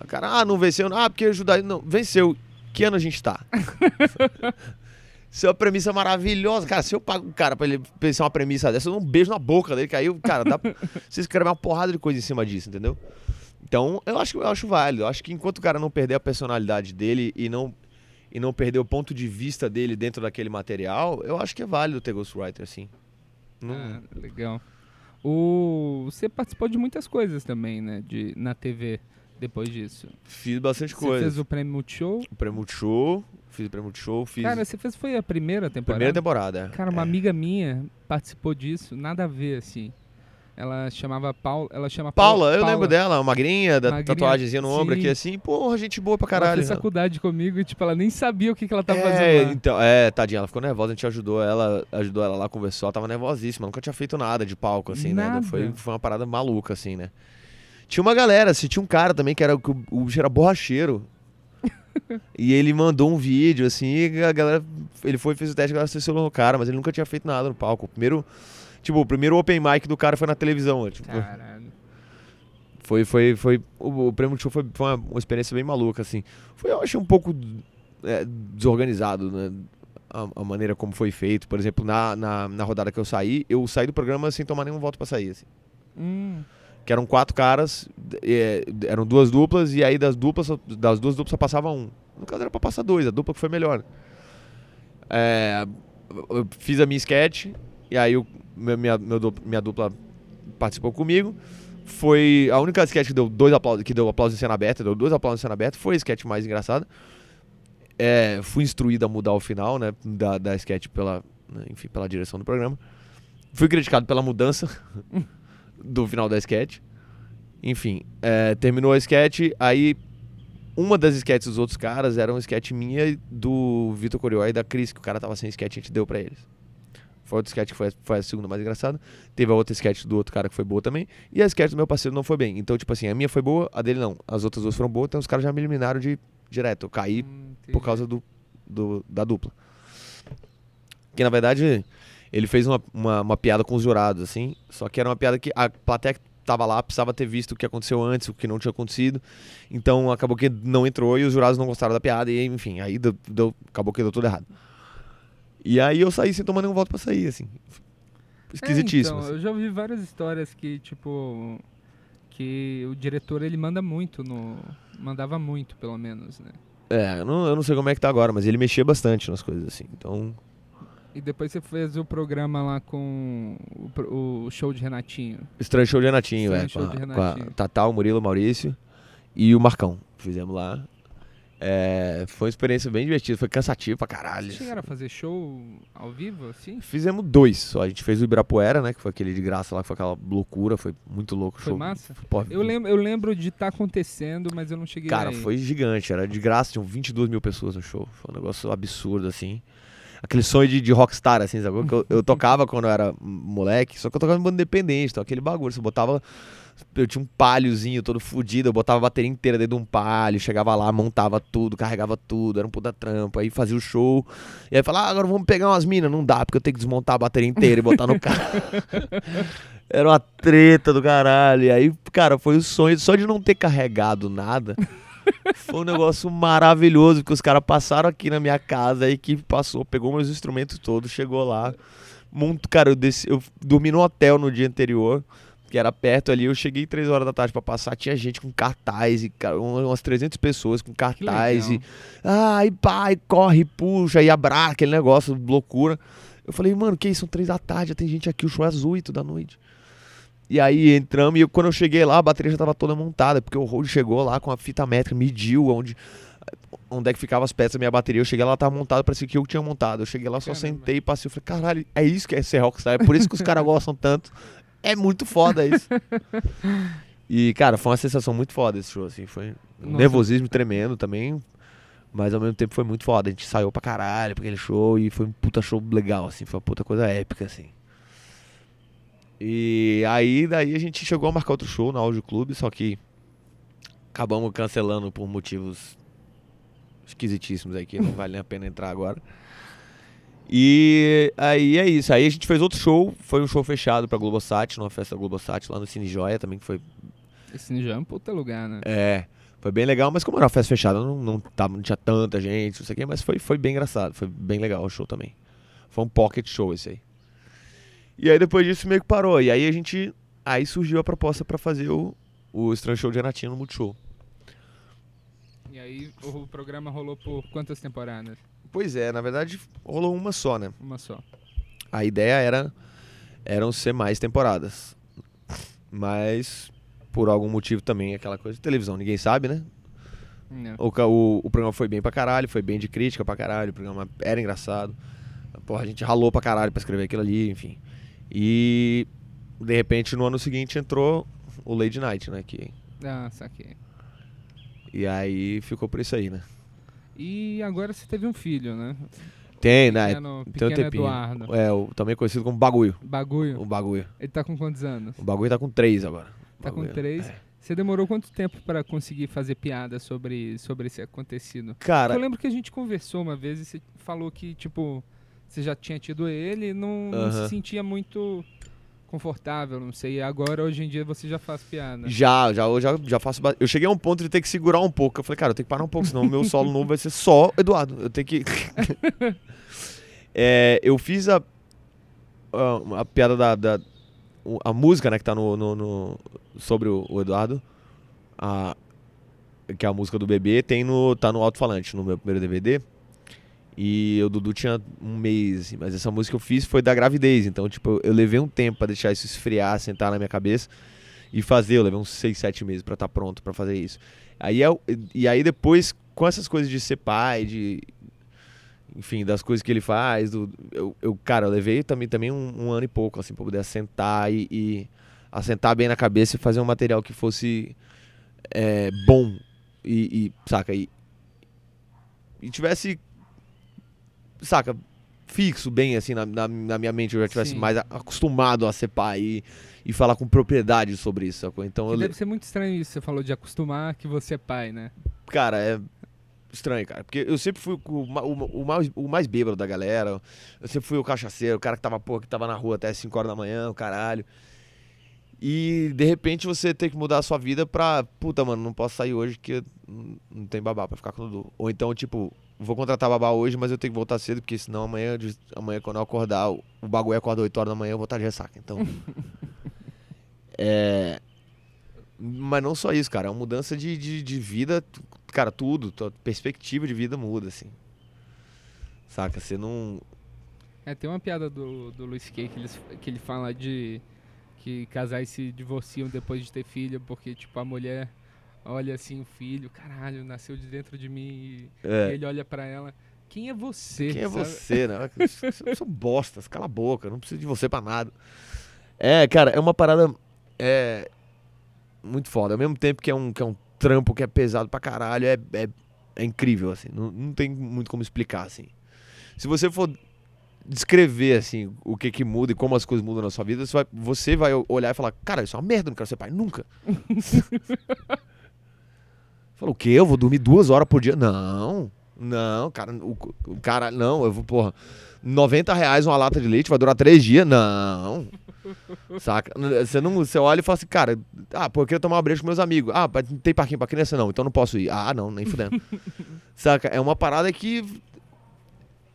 O cara, ah, não venceu. Ah, porque o judaísmo... Não, venceu. Que ano a gente tá? <laughs> Isso é uma premissa maravilhosa. Cara, se eu pago o cara pra ele pensar uma premissa dessa, eu dou um beijo na boca dele, que aí, cara, dá pra <laughs> você escrever uma porrada de coisa em cima disso, entendeu? Então, eu acho, eu acho válido. Eu acho que enquanto o cara não perder a personalidade dele e não, e não perder o ponto de vista dele dentro daquele material, eu acho que é válido ter Ghostwriter, assim. Não- Ah, legal. O... Você participou de muitas coisas também, né? De... Na TV, depois disso. Fiz bastante Você coisa. fez o Prêmio Multishow. O prêmio Multishow, fiz o prêmio Multishow, fiz Cara, você fez... Foi a primeira temporada? primeira temporada. Cara, uma É. amiga minha participou disso, nada a ver, assim. Ela chamava Paula, ela chama Paula, eu Paula. lembro dela, magrinha, da Magrinha, tatuagemzinha no ombro sim. aqui assim. Porra, gente boa pra Ela caralho. fez faculdade comigo e, tipo, ela nem sabia o que, que ela tava é, fazendo lá. então, é, tadinha, ela ficou nervosa, a gente ajudou ela, ajudou ela lá, conversou, ela tava nervosíssima, nunca tinha feito nada de palco, assim, né? Nada. Foi, foi uma parada maluca, assim, né? Tinha uma galera, assim, tinha um cara também que era, que o, o bicho era borracheiro. <laughs> e ele mandou um vídeo, assim, e a galera. Ele foi fez o teste, a galera assessou o cara, mas ele nunca tinha feito nada no palco. O primeiro. Tipo, o primeiro open mic do cara foi na televisão. Tipo, Caralho. <laughs> foi, foi, foi. O, o prêmio do show foi, foi uma, uma experiência bem maluca, assim. Foi, eu achei um pouco é, desorganizado, né? A, a maneira como foi feito. Por exemplo, na, na, na rodada que eu saí, eu saí do programa sem tomar nenhum voto pra sair, assim. Hum. Que eram quatro caras, é, eram duas duplas, e aí das duplas, das duas duplas só passava um. No caso era pra passar dois, a dupla que foi melhor. É, eu fiz a minha sketch, e aí o, minha, meu minha dupla participou comigo. Foi a única sketch que deu dois aplausos, que deu aplauso em cena aberta, deu dois aplausos em cena aberta, foi a sketch mais engraçada. É, fui instruído a mudar o final, né, da, da sketch pela, enfim, pela direção do programa. Fui criticado pela mudança <laughs> do final da sketch. Enfim, é, terminou a sketch, aí uma das sketches dos outros caras era uma sketch minha do Vitor Corió e da Cris, que o cara tava sem sketch e a gente deu pra eles. Foi outra sketch que foi, foi a segunda mais engraçada. Teve a outra sketch do outro cara que foi boa também. E a sketch do meu parceiro não foi bem. Então, tipo assim, a minha foi boa, a dele não. As outras duas foram boas, então os caras já me eliminaram de direto. Eu caí Hum, por causa do, do- da dupla. Que na verdade ele fez uma, uma, uma piada com os jurados, assim. Só que era uma piada que a plateia que tava lá precisava ter visto o que aconteceu antes, o que não tinha acontecido. Então acabou que não entrou e os jurados não gostaram da piada. E enfim, aí deu, deu- acabou que deu tudo errado. E aí eu saí sem tomar nenhum voto pra sair, assim. Esquisitíssimo. É, então, assim. eu já ouvi várias histórias que, tipo, que o diretor ele manda muito no. Mandava muito, pelo menos, né? É, eu não, eu não sei como é que tá agora, mas ele mexia bastante nas coisas, assim. Então. E depois você fez o programa lá com o, o show de Renatinho. Estranho show de Renatinho, Estranho é. show com, a, de com a Renatinho. Tatá, o Murilo, o Maurício e o Marcão. Fizemos lá. É, foi uma experiência bem divertida, foi cansativo pra caralho. Vocês chegaram a fazer show ao vivo, assim? Fizemos dois só. A gente fez o Ibirapuera, né? Que foi aquele de graça lá, que foi aquela loucura, foi muito louco o Foi show. massa? Pô, Eu lembro, eu lembro de estar acontecendo, mas eu não cheguei Cara, aí. foi gigante, era de graça, tinham 22 mil pessoas no show. Foi um negócio absurdo, assim. Aquele sonho de, de rockstar, assim, sabe? Eu, eu tocava quando eu era moleque, só que eu tocava em banda independente, então aquele bagulho. Você botava. Eu tinha um palhozinho todo fudido, eu botava a bateria inteira dentro de um palho, chegava lá, montava tudo, carregava tudo, era um puta trampo, aí fazia o show. E aí falava, ah, agora vamos pegar umas minas. Não dá, porque eu tenho que desmontar a bateria inteira e botar no carro. <laughs> Era uma treta do caralho. E aí, cara, foi o sonho. Só de não ter carregado nada. Foi um negócio maravilhoso, porque os caras passaram aqui na minha casa, a equipe passou, pegou meus instrumentos todos, chegou lá. Muito, cara, eu, desci, eu dormi no hotel no dia anterior, que era perto ali. Eu cheguei três horas da tarde pra passar, tinha gente com cartaz, e, cara, um- umas 300 pessoas com cartaz. E, legal. ai, pai, corre, puxa, e abraça, aquele negócio, loucura. Eu falei, mano, que isso? São três da tarde, já tem gente aqui, o show é às oito da noite. E aí entramos e eu- quando eu cheguei lá, a bateria já tava toda montada, porque o Road chegou lá com a fita métrica, mediu onde, onde é que ficava as peças da minha bateria. Eu cheguei lá, ela tava montada, parecia que eu tinha montado. Eu cheguei lá, só Caramba. sentei e passei. Eu falei, caralho, é isso que é ser rockstar, é por isso que os caras gostam tanto. É muito foda isso. <laughs> E, cara, foi uma sensação muito foda esse show, assim. Foi um Nossa. nervosismo tremendo também. Mas ao mesmo tempo foi muito foda. A gente saiu pra caralho pra aquele show e foi um puta show legal, assim. Foi uma puta coisa épica, assim. E aí, daí a gente chegou a marcar outro show no Audio Clube, só que acabamos cancelando por motivos esquisitíssimos aí, que não vale nem a pena entrar agora. E aí é isso. Aí a gente fez outro show, foi um show fechado pra Globosat, numa festa da Globosat lá no Cine Joia também, que foi Esse já é um puta lugar, né? é, foi bem legal, mas como era uma festa fechada, não, não, tava, não tinha tanta gente, não sei o quê, mas foi, foi bem engraçado, foi bem legal o show também. Foi um pocket show esse aí. E aí depois disso meio que parou. E aí a gente. Aí surgiu a proposta pra fazer o, o Estranho Show de Renatinho no Multishow. E aí o programa rolou por quantas temporadas? Pois é, na verdade rolou uma só, né? Uma só. A ideia era eram ser mais temporadas. Mas por algum motivo também aquela coisa de televisão, ninguém sabe, né? O, o, o programa foi bem pra caralho, foi bem de crítica pra caralho, o programa era engraçado. Porra, a gente ralou pra caralho pra escrever aquilo ali, enfim. E de repente no ano seguinte entrou o Lady Night, né? Que, Ah, saquei. e aí ficou por isso aí, né? E agora você teve um filho, né? Tem, né? Pequeno, tem um tempinho. Eduardo. É, o, também conhecido como bagulho. Bagulho. O bagulho. Ele tá com quantos anos? O bagulho tá com três agora. Tá com bagulho. três. É. Você demorou quanto tempo pra conseguir fazer piada sobre, sobre esse acontecido? Cara, Eu lembro que a gente conversou uma vez e você falou que, tipo, você já tinha tido ele e não, não se sentia muito confortável, não sei. E agora, hoje em dia, você já faz piada. Já, já, eu já, já faço. Eu cheguei a um ponto de ter que segurar um pouco. Eu falei, cara, eu tenho que parar um pouco, senão o meu <laughs> solo novo vai ser só Eduardo. Eu tenho que. <laughs> É, eu fiz a. A, a piada da. da- a música, né, que tá no. no- no- sobre o, o Eduardo. A, que é a música do bebê, tem no, tá no alto-falante, no meu primeiro DVD. E o Dudu tinha um mês, mas essa música que eu fiz foi da gravidez. Então, tipo, eu levei um tempo pra deixar isso esfriar, sentar na minha cabeça e fazer. Eu levei uns 6, 7 meses pra estar pronto pra fazer isso. Aí eu, e aí depois, com essas coisas de ser pai, de. Enfim, das coisas que ele faz, do, eu, eu, cara, eu levei também, também um, um ano e pouco, assim, pra poder assentar e, e assentar bem na cabeça e fazer um material que fosse é, bom e, e, saca, e, e tivesse, saca, fixo bem, assim, na, na, na minha mente, eu já tivesse Sim. mais acostumado a ser pai e, e falar com propriedade sobre isso, sacou? Então, Que eu, deve ser muito estranho isso, você falou de acostumar que você é pai, né? cara, é estranho, cara. Porque eu sempre fui o, o, o mais, o mais bêbado da galera. Eu sempre fui o cachaceiro, o cara que tava, pô, que tava na rua até 5 horas da manhã, o caralho. E de repente você tem que mudar a sua vida pra. Puta, mano, não posso sair hoje porque não- não tem babá pra ficar com o Dudu. Ou então, tipo, vou contratar babá hoje, mas eu tenho que voltar cedo, porque senão amanhã, de- amanhã quando eu acordar, o, bagulho acorda 8 horas da manhã, eu vou estar de ressaca. Então. <laughs> é. Mas não só isso, cara. É uma mudança de, de, de vida. Cara, tudo. Tua perspectiva de vida muda, assim. Saca? Você não. É, tem uma piada do, do Luis Kay que, eles- que ele fala de que casais se divorciam depois de ter filho, porque, tipo, a mulher olha assim o filho, caralho, nasceu de dentro de mim, e É. ele olha pra ela, quem é você? Quem é sabe? você, né? <laughs> Eu sou bosta, cala a boca, não preciso de você pra nada. É, cara, é uma parada. É. Muito foda. Ao mesmo tempo que é um, que é um trampo que é pesado pra caralho, é, é, é incrível, assim. Não, não tem muito como explicar, assim. Se você for descrever, assim, o que que muda e como as coisas mudam na sua vida, você vai, você vai olhar e falar, cara, isso é uma merda, não quero ser pai nunca. <laughs> Fala, o quê? Eu vou dormir duas horas por dia? Não, não, cara, o, o cara, não, eu vou, porra, 90 reais uma lata de leite, vai durar três dias? Não. Saca? Você não, você olha e fala assim, cara, ah, pô, eu queria tomar uma breja com meus amigos. Ah, tem parquinho pra criança? Não, então não posso ir. Ah, não, nem fudendo. <laughs> Saca? É uma parada que,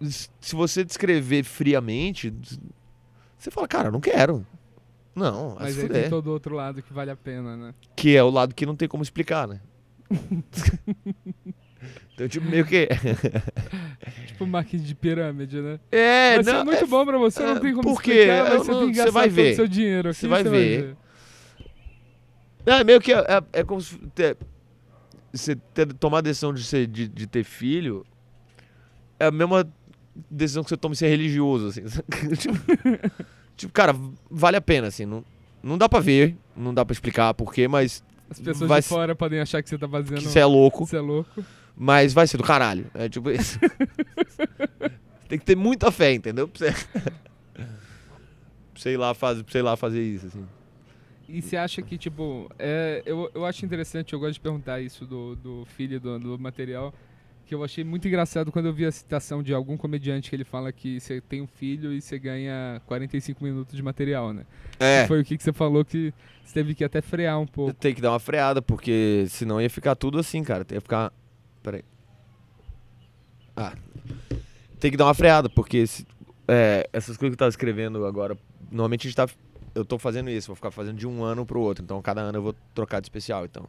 se você descrever friamente, você fala, cara, eu não quero. Não, Mas aí tem todo outro lado que vale a pena, né? Que é o lado que não tem como explicar, né? Então, tipo, meio que. <laughs> Tipo marketing de pirâmide, né? É, vai ser não, muito é- bom pra você, não é, tem como por quê? explicar, mas Eu você não- tem que você gastar vai todo ver. o seu dinheiro aqui, Você vai ver. ver. É, meio que é, é- é como se ter- você ter, tomar a decisão de, ser, de, de ter filho é a mesma decisão que você toma em ser religioso, assim. <laughs> tipo, <laughs> tipo, cara, vale a pena, assim. Não, não dá pra ver, não dá pra explicar porquê, mas As pessoas vai de fora podem achar que você tá fazendo... que você é louco, Você é louco. mas vai ser do caralho. É tipo isso. <laughs> Tem que ter muita fé, entendeu? Pra você, <laughs> ir lá fazer, ir lá fazer isso, assim. E você acha que, tipo, é, eu, eu acho interessante, eu gosto de perguntar isso do, do filho do, do material, que eu achei muito engraçado quando eu vi a citação de algum comediante que ele fala que você tem um filho e você ganha 45 minutos de material, né? É. Foi o que, que você falou que você teve que até frear um pouco. Tem que dar uma freada, porque senão ia ficar tudo assim, cara. Ia ficar. Peraí. Ah. Tem que dar uma freada, porque se- é, essas coisas que eu tava escrevendo agora. Normalmente a gente tá. Eu tô fazendo isso, vou ficar fazendo de um ano pro outro. Então cada ano eu vou trocar de especial. Então.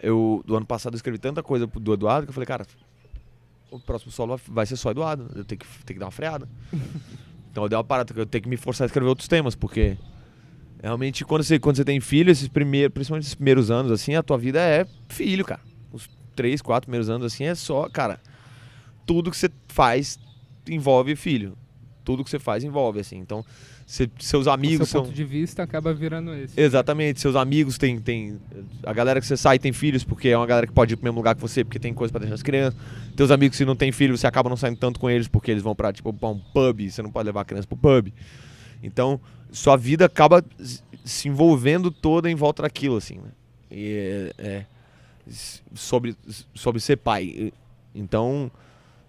Eu, do ano passado, eu escrevi tanta coisa do Eduardo que eu falei, cara, o próximo solo vai- ser só Eduardo. Eu tenho que, tenho que dar uma freada. <laughs> então eu dei uma parada, eu tenho que me forçar a escrever outros temas, porque. Realmente, quando você, quando você tem filho, esses primeiros, principalmente esses primeiros anos, assim, a tua vida é filho, cara. Os três, quatro primeiros anos, assim, é só, cara. Tudo que você faz envolve filho. Tudo que você faz envolve, assim. Então, seus O amigos seu são. ponto de vista acaba virando esse. Exatamente, seus amigos têm, têm. A galera que você sai tem filhos, porque é uma galera que pode ir pro mesmo lugar que você, porque tem coisa pra deixar as crianças. Teus amigos que não têm filhos, você acaba não saindo tanto com eles, porque eles vão pra, tipo, pra um pub, você não pode levar a criança pro pub. Então, sua vida acaba se envolvendo toda em volta daquilo, assim, né? E, é, é, sobre, sobre ser pai. Então,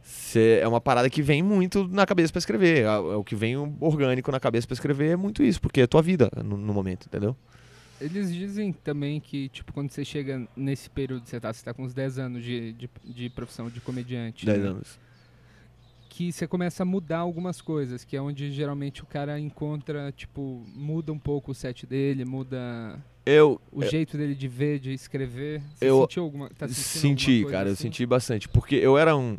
cê- é uma parada que vem muito na cabeça pra escrever. É, é o que vem orgânico na cabeça pra escrever é muito isso, porque é tua vida no, no momento, entendeu? Eles dizem também que, tipo, quando você chega nesse período, você tá, você tá com uns 10 anos de, de, de profissão de comediante, Dez né? anos. que você começa a mudar algumas coisas, que é onde geralmente o cara encontra, tipo, muda um pouco o set dele, muda Eu, o eu jeito dele de ver, de escrever. Você Eu sentiu alguma tá senti, alguma cara, eu assim? senti bastante. Porque eu era um.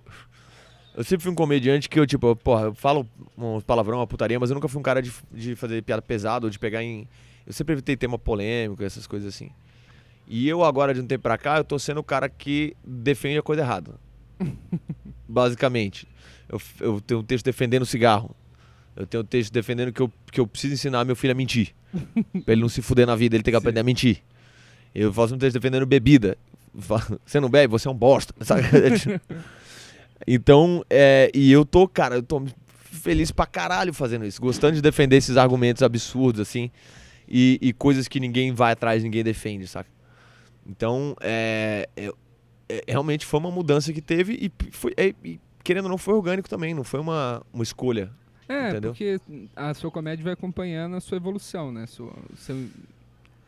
Eu sempre fui um comediante que eu, tipo, porra, eu falo uns palavrão, uma putaria, mas eu nunca fui um cara de, de fazer piada pesada ou de pegar em. Eu sempre evitei tema polêmico, essas coisas assim. E eu agora, de um tempo pra cá, eu tô sendo o cara que defende a coisa errada. <laughs> Basicamente. Eu, eu tenho um texto defendendo o cigarro. Eu tenho um texto defendendo que eu, que eu preciso ensinar meu filho a mentir. pra ele não se fuder na vida, ele tem que Sim. aprender a mentir. Eu faço um texto defendendo bebida. Você não bebe, você é um bosta. sabe? <laughs> então, é, e eu tô, cara, eu tô feliz pra caralho fazendo isso. Gostando de defender esses argumentos absurdos, assim. E, e coisas que ninguém vai atrás, ninguém defende, saca? Então, é, é- é- realmente foi uma mudança que teve e foi, é, e, querendo ou não, foi orgânico também, não foi uma, uma escolha. É, Entendeu? porque a sua comédia vai acompanhando a sua evolução, né? Sua, seu, seu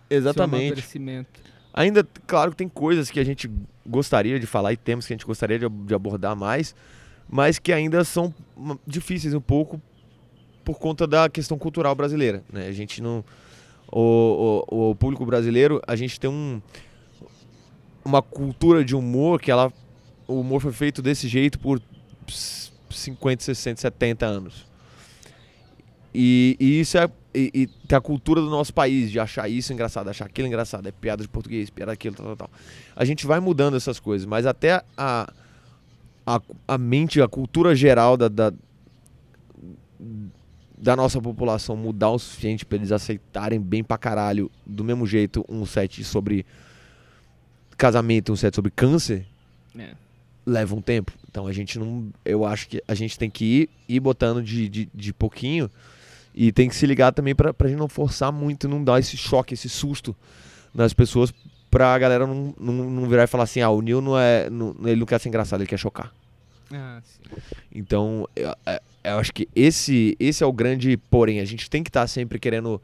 Exatamente. amadurecimento. Ainda, claro que tem coisas que a gente gostaria de falar e temas que a gente gostaria de, de abordar mais, mas que ainda são difíceis um pouco por conta da questão cultural brasileira. Né? A gente não. O, o, o público brasileiro, a gente tem um, uma cultura de humor que ela. O humor foi feito desse jeito por ps- 50, 60, 70 anos. E, e isso é. E, e tem a cultura do nosso país de achar isso engraçado, achar aquilo engraçado, é piada de português, piada daquilo, tal, tal, tal. A gente vai mudando essas coisas, mas até a, a, a mente, a cultura geral da, da, da nossa população mudar o suficiente pra eles aceitarem bem pra caralho, do mesmo jeito, um set sobre casamento, um set sobre câncer, É. leva um tempo. Então a gente não. Eu acho que a gente tem que ir, ir botando de, de, de pouquinho e tem que se ligar também pra, pra gente não forçar muito, não dar esse choque, esse susto nas pessoas pra galera não, não, não virar e falar assim, ah, o Neil não é. Não, ele não quer ser engraçado, ele quer chocar. Ah, sim. Então, eu, é- eu acho que esse, esse é o grande porém. A gente tem que estar sempre querendo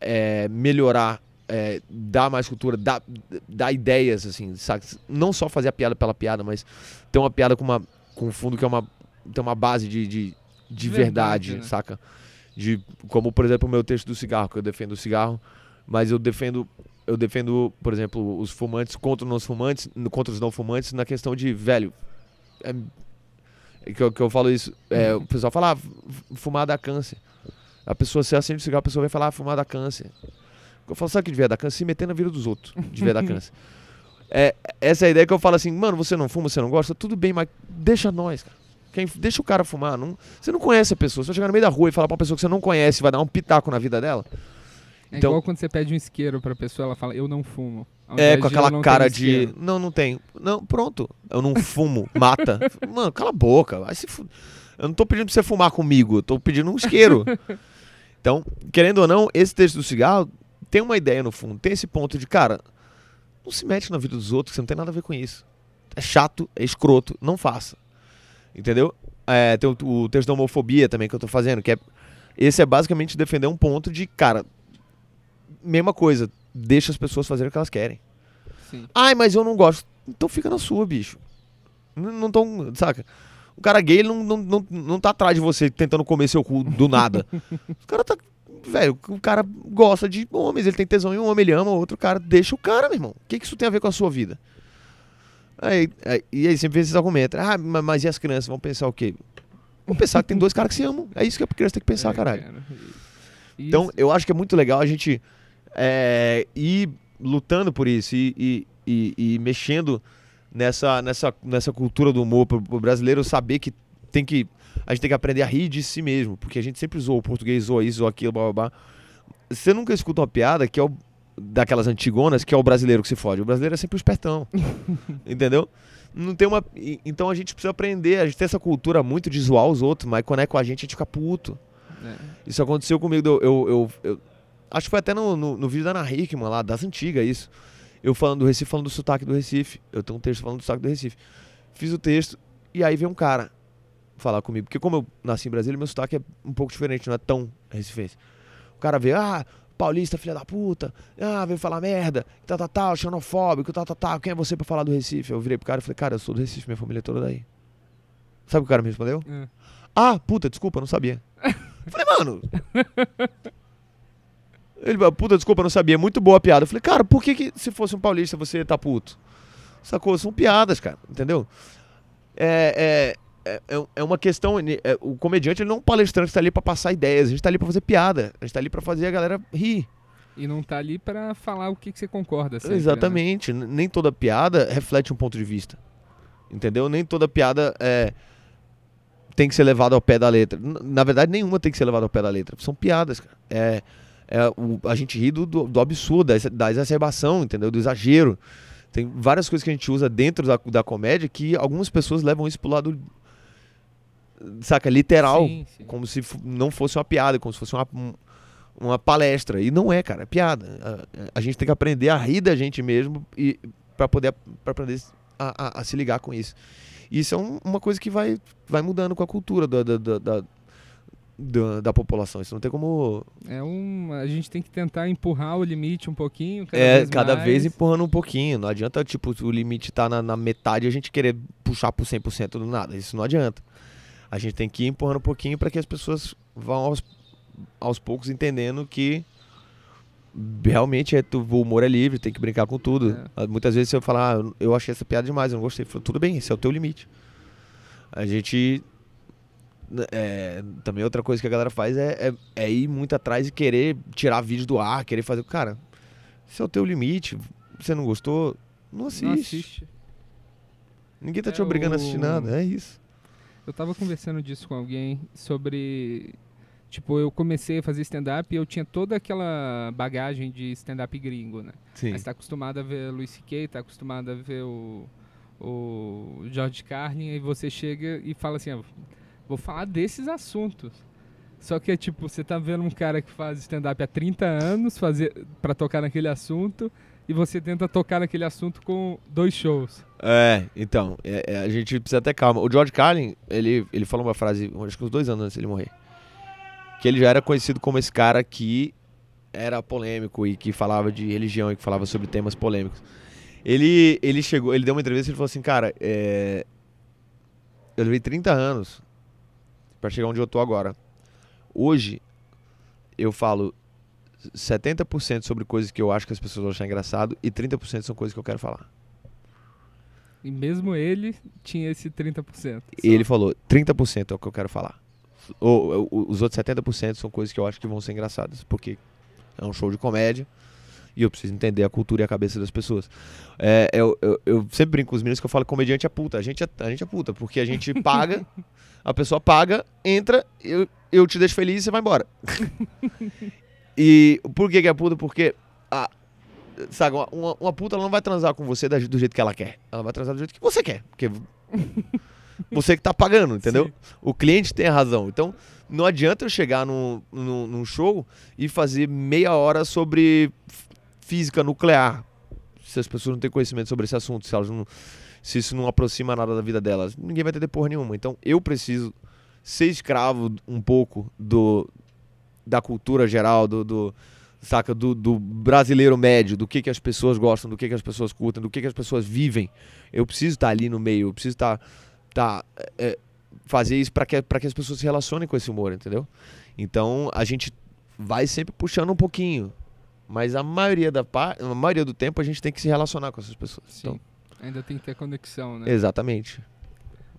é, melhorar, é, dar mais cultura, dar, dar ideias, assim, sabe? Não só fazer a piada pela piada, mas ter uma piada com, uma, com um fundo que é uma, tem uma base de, de, de De verdade, verdade, né? saca? De, como, por exemplo, o meu texto do cigarro, que eu defendo o cigarro, mas eu defendo, eu defendo, por exemplo, os fumantes contra os não fumantes, contra os não fumantes na questão de, velho, é, é que, eu, que eu falo isso, é, o pessoal fala, ah, fumar dá câncer. A pessoa, se acende o cigarro, a pessoa vai falar, ah, fumar dá câncer. Eu falo, sabe o que devia dar câncer? Se meter na vida dos outros, devia dar <laughs> câncer. É, essa é a ideia que eu falo assim, mano, você não fuma, você não gosta, tudo bem, mas deixa nós, cara. Quem, deixa o cara fumar. Não, você não conhece a pessoa. Você vai chegar no meio da rua e falar pra uma pessoa que você não conhece, vai dar um pitaco na vida dela. É Então- igual quando você pede um isqueiro pra pessoa, ela fala, eu não fumo. É, com de, "Eu aquela não cara de. isqueiro." Não, não tenho. Não, pronto. Eu não fumo, <laughs> mata. Mano, cala a boca. Vai se fu- Eu não tô pedindo pra você fumar comigo, eu tô pedindo um isqueiro. <laughs> então, querendo ou não, esse texto do cigarro tem uma ideia no fundo. Tem esse ponto de, cara, não se mete na vida dos outros, você não tem nada a ver com isso. É chato, é escroto, não faça. Entendeu? É, tem o, o texto da homofobia também que eu tô fazendo, que é. Esse é basicamente defender um ponto de, cara, mesma coisa, deixa as pessoas fazerem o que elas querem. Sim. Ai, mas eu não gosto. Então fica na sua, bicho. Não, não tão, saca? O cara gay não, não, não, não tá atrás de você tentando comer seu cu do nada. o cara tá. Velho, o cara gosta de homens, ele tem tesão em um homem, ele ama outro cara. Deixa o cara, meu irmão. O que, que isso tem a ver com a sua vida? Aí, aí- e aí sempre vem esses argumentos. Ah, ma- mas e as crianças vão pensar o quê? Vão pensar que tem dois caras que se amam. É isso que a criança tem que pensar, É, caralho. cara. Então, eu acho que é muito legal a gente é, ir lutando por isso e, e, e- e mexendo nessa, nessa, nessa cultura do humor pro, pro brasileiro saber que tem que. A gente tem que aprender a rir de si mesmo, porque a gente sempre zoou o português, zoa isso, zoa aquilo, blá blá blá. Você nunca escuta uma piada que é o, daquelas antigonas que é o brasileiro que se fode. O brasileiro é sempre o espertão. <laughs> entendeu? Não tem uma. Então a gente precisa aprender. A gente tem essa cultura muito de zoar os outros, mas quando é com a gente, a gente fica puto. é. Isso aconteceu comigo. Eu, eu, eu- eu- acho que foi até no, no, no vídeo da Ana Hickman lá, das antigas, isso. eu falando do Recife, falando do sotaque do Recife. Eu tenho um texto falando do sotaque do Recife. Fiz o texto e aí veio um cara falar comigo. Porque como eu nasci em Brasília, meu sotaque é um pouco diferente, não é tão recifense. O cara veio, ah, paulista, filha da puta, ah, veio falar merda, tal, tal, tal, xenofóbico, tal, tal, tal, quem é você pra falar do Recife? Eu virei pro cara e falei, cara, eu sou do Recife, minha família é toda daí. Sabe o que o cara me respondeu? É. Ah, puta, desculpa, não sabia. Eu falei, mano. Ele falou, puta, desculpa, não sabia. Muito boa a piada. Eu falei, cara, por que, que se fosse um paulista você tá puto? Sacou? São piadas, cara, entendeu? É, é, é, é- é uma questão. é, o comediante ele não é um palestrante que tá ali pra passar ideias. A gente tá ali pra fazer piada. A gente tá ali pra fazer a galera rir. E não tá ali pra falar o que, que você concorda. sempre, né? Exatamente. N- Nem toda piada reflete um ponto de vista. Entendeu? Nem toda piada é, tem que ser levada ao pé da letra. Na verdade, nenhuma tem que ser levada ao pé da letra. São piadas, cara. É, é o- a gente ri do, do, do absurdo, da, da exacerbação, entendeu? Do exagero. Tem várias coisas que a gente usa dentro da, da comédia que algumas pessoas levam isso pro lado, saca, literal. Sim, sim. Como se não fosse uma piada, como se fosse uma, um- uma palestra. E não é, cara, é piada. A, a gente tem que aprender a rir da gente mesmo e para poder, pra aprender a, a- a se ligar com isso. E isso é um- uma coisa que vai, vai mudando com a cultura da, da, da, da, da- da população. Isso não tem como. É um, a gente tem que tentar empurrar o limite um pouquinho. Cada é, vez cada mais. vez empurrando um pouquinho. Não adianta, tipo, o limite tá na, na metade e a gente querer puxar pro 100% do nada. Isso não adianta. A gente tem que ir empurrando um pouquinho para que as pessoas vão aos, aos poucos entendendo que realmente é, tu- o humor é livre, tem que brincar com tudo. Ah, Muitas vezes eu falar, ah, eu achei essa piada demais, eu não gostei. Falo, tudo bem, esse é o teu limite. A gente. é, também outra coisa que a galera faz é, é, é ir muito atrás e querer tirar vídeo do ar, querer fazer. Cara, esse é o teu limite. Você não gostou? Não assiste. Não assiste. Ninguém tá te É obrigando a assistir o- nada, é isso. Eu tava conversando disso com alguém sobre. Tipo, eu comecei a fazer stand-up e eu tinha toda aquela bagagem de stand-up gringo, né? Sim. Mas tá acostumado a ver Louis C.K., tá acostumado a ver o, o George Carlin, e você chega e fala assim, ah, vou falar desses assuntos. Só que é tipo, você tá vendo um cara que faz stand-up há 30 anos fazer para tocar naquele assunto, e você tenta tocar naquele assunto com dois shows. É, então, é- é, a gente precisa ter calma. O George Carlin, ele, ele falou uma frase, acho que uns dois anos antes de ele morrer. Que ele já era conhecido como esse cara que era polêmico e que falava de religião e que falava sobre temas polêmicos. Ele, ele chegou, ele deu uma entrevista e ele falou assim, cara, é, eu levei 30 anos pra chegar onde eu tô agora. Hoje, eu falo 70% sobre coisas que eu acho que as pessoas vão achar engraçado e 30% são coisas que eu quero falar. E mesmo ele tinha esse 30%. E ele falou, 30% é o que eu quero falar. Ou, ou, os outros 70% são coisas que eu acho que vão ser engraçadas, porque é um show de comédia e eu preciso entender a cultura e a cabeça das pessoas. É, eu, eu, eu sempre brinco com os meninos que eu falo comediante é puta. A gente é, a gente é puta, porque a gente <laughs> paga, a pessoa paga, entra, eu, eu te deixo feliz e você vai embora. <laughs> e por que, que é puta? Porque a, sabe, uma, uma, puta ela não vai transar com você do jeito que ela quer. Ela vai transar do jeito que você quer. Porque <laughs> você que tá pagando, entendeu? Sim. O cliente tem a razão. Então, não adianta eu chegar num, num, num show e fazer meia hora sobre física nuclear. Se as pessoas não têm conhecimento sobre esse assunto, se, não, se isso não aproxima nada da vida delas, ninguém vai entender porra nenhuma. Então, eu preciso ser escravo um pouco do da cultura geral, do, do saca, do, do brasileiro médio, do que, que as pessoas gostam, do que, que as pessoas curtem, do que, que as pessoas vivem. Eu preciso estar ali no meio, eu preciso estar, tá, é, fazer isso para que, pra que as pessoas se relacionem com esse humor, entendeu? Então a gente vai sempre puxando um pouquinho, mas a maioria, da a maioria do tempo a gente tem que se relacionar com essas pessoas. Sim. Então, Ainda tem que ter conexão, né? exatamente.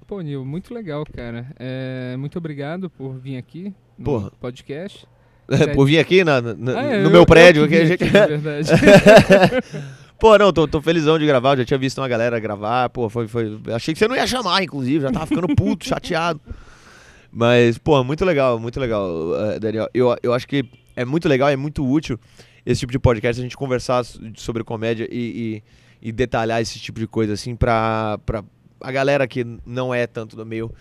Pô, Nil, muito legal, cara. É, muito obrigado por vir aqui no Porra. podcast. Por vir aqui na- na- Ah, é, no eu- meu eu prédio, que aqui, gente... <laughs> verdade. <laughs> Pô, não, tô, tô felizão de gravar, eu já tinha visto uma galera gravar, pô, foi, foi, achei que você não ia chamar, inclusive, já tava ficando puto, <laughs> chateado. Mas, pô, muito legal, muito legal, eh, Daniel. Eu, eu acho que é muito legal, é muito útil esse tipo de podcast, a gente conversar sobre comédia e, e, e detalhar esse tipo de coisa, assim, pra, pra a galera que não é tanto do meio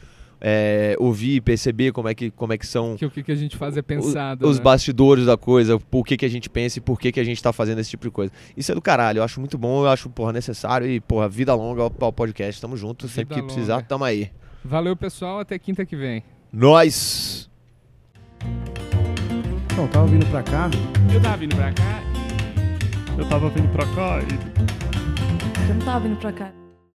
é, ouvir e perceber como é que, como é que são Que o que, que a gente faz é pensado. os né? bastidores da coisa, por que, que a gente pensa e por que, que a gente tá fazendo esse tipo de coisa. Isso é do caralho, eu acho muito bom, eu acho, porra, necessário e, porra, vida longa ao, podcast. Tamo junto, sempre Vida que precisar, longa. tamo aí. Valeu, pessoal. Até quinta que vem. Nós! Então, tava vindo pra cá, Eu tava vindo pra cá. Eu tava vindo pra cá e. Eu não tava vindo pra cá.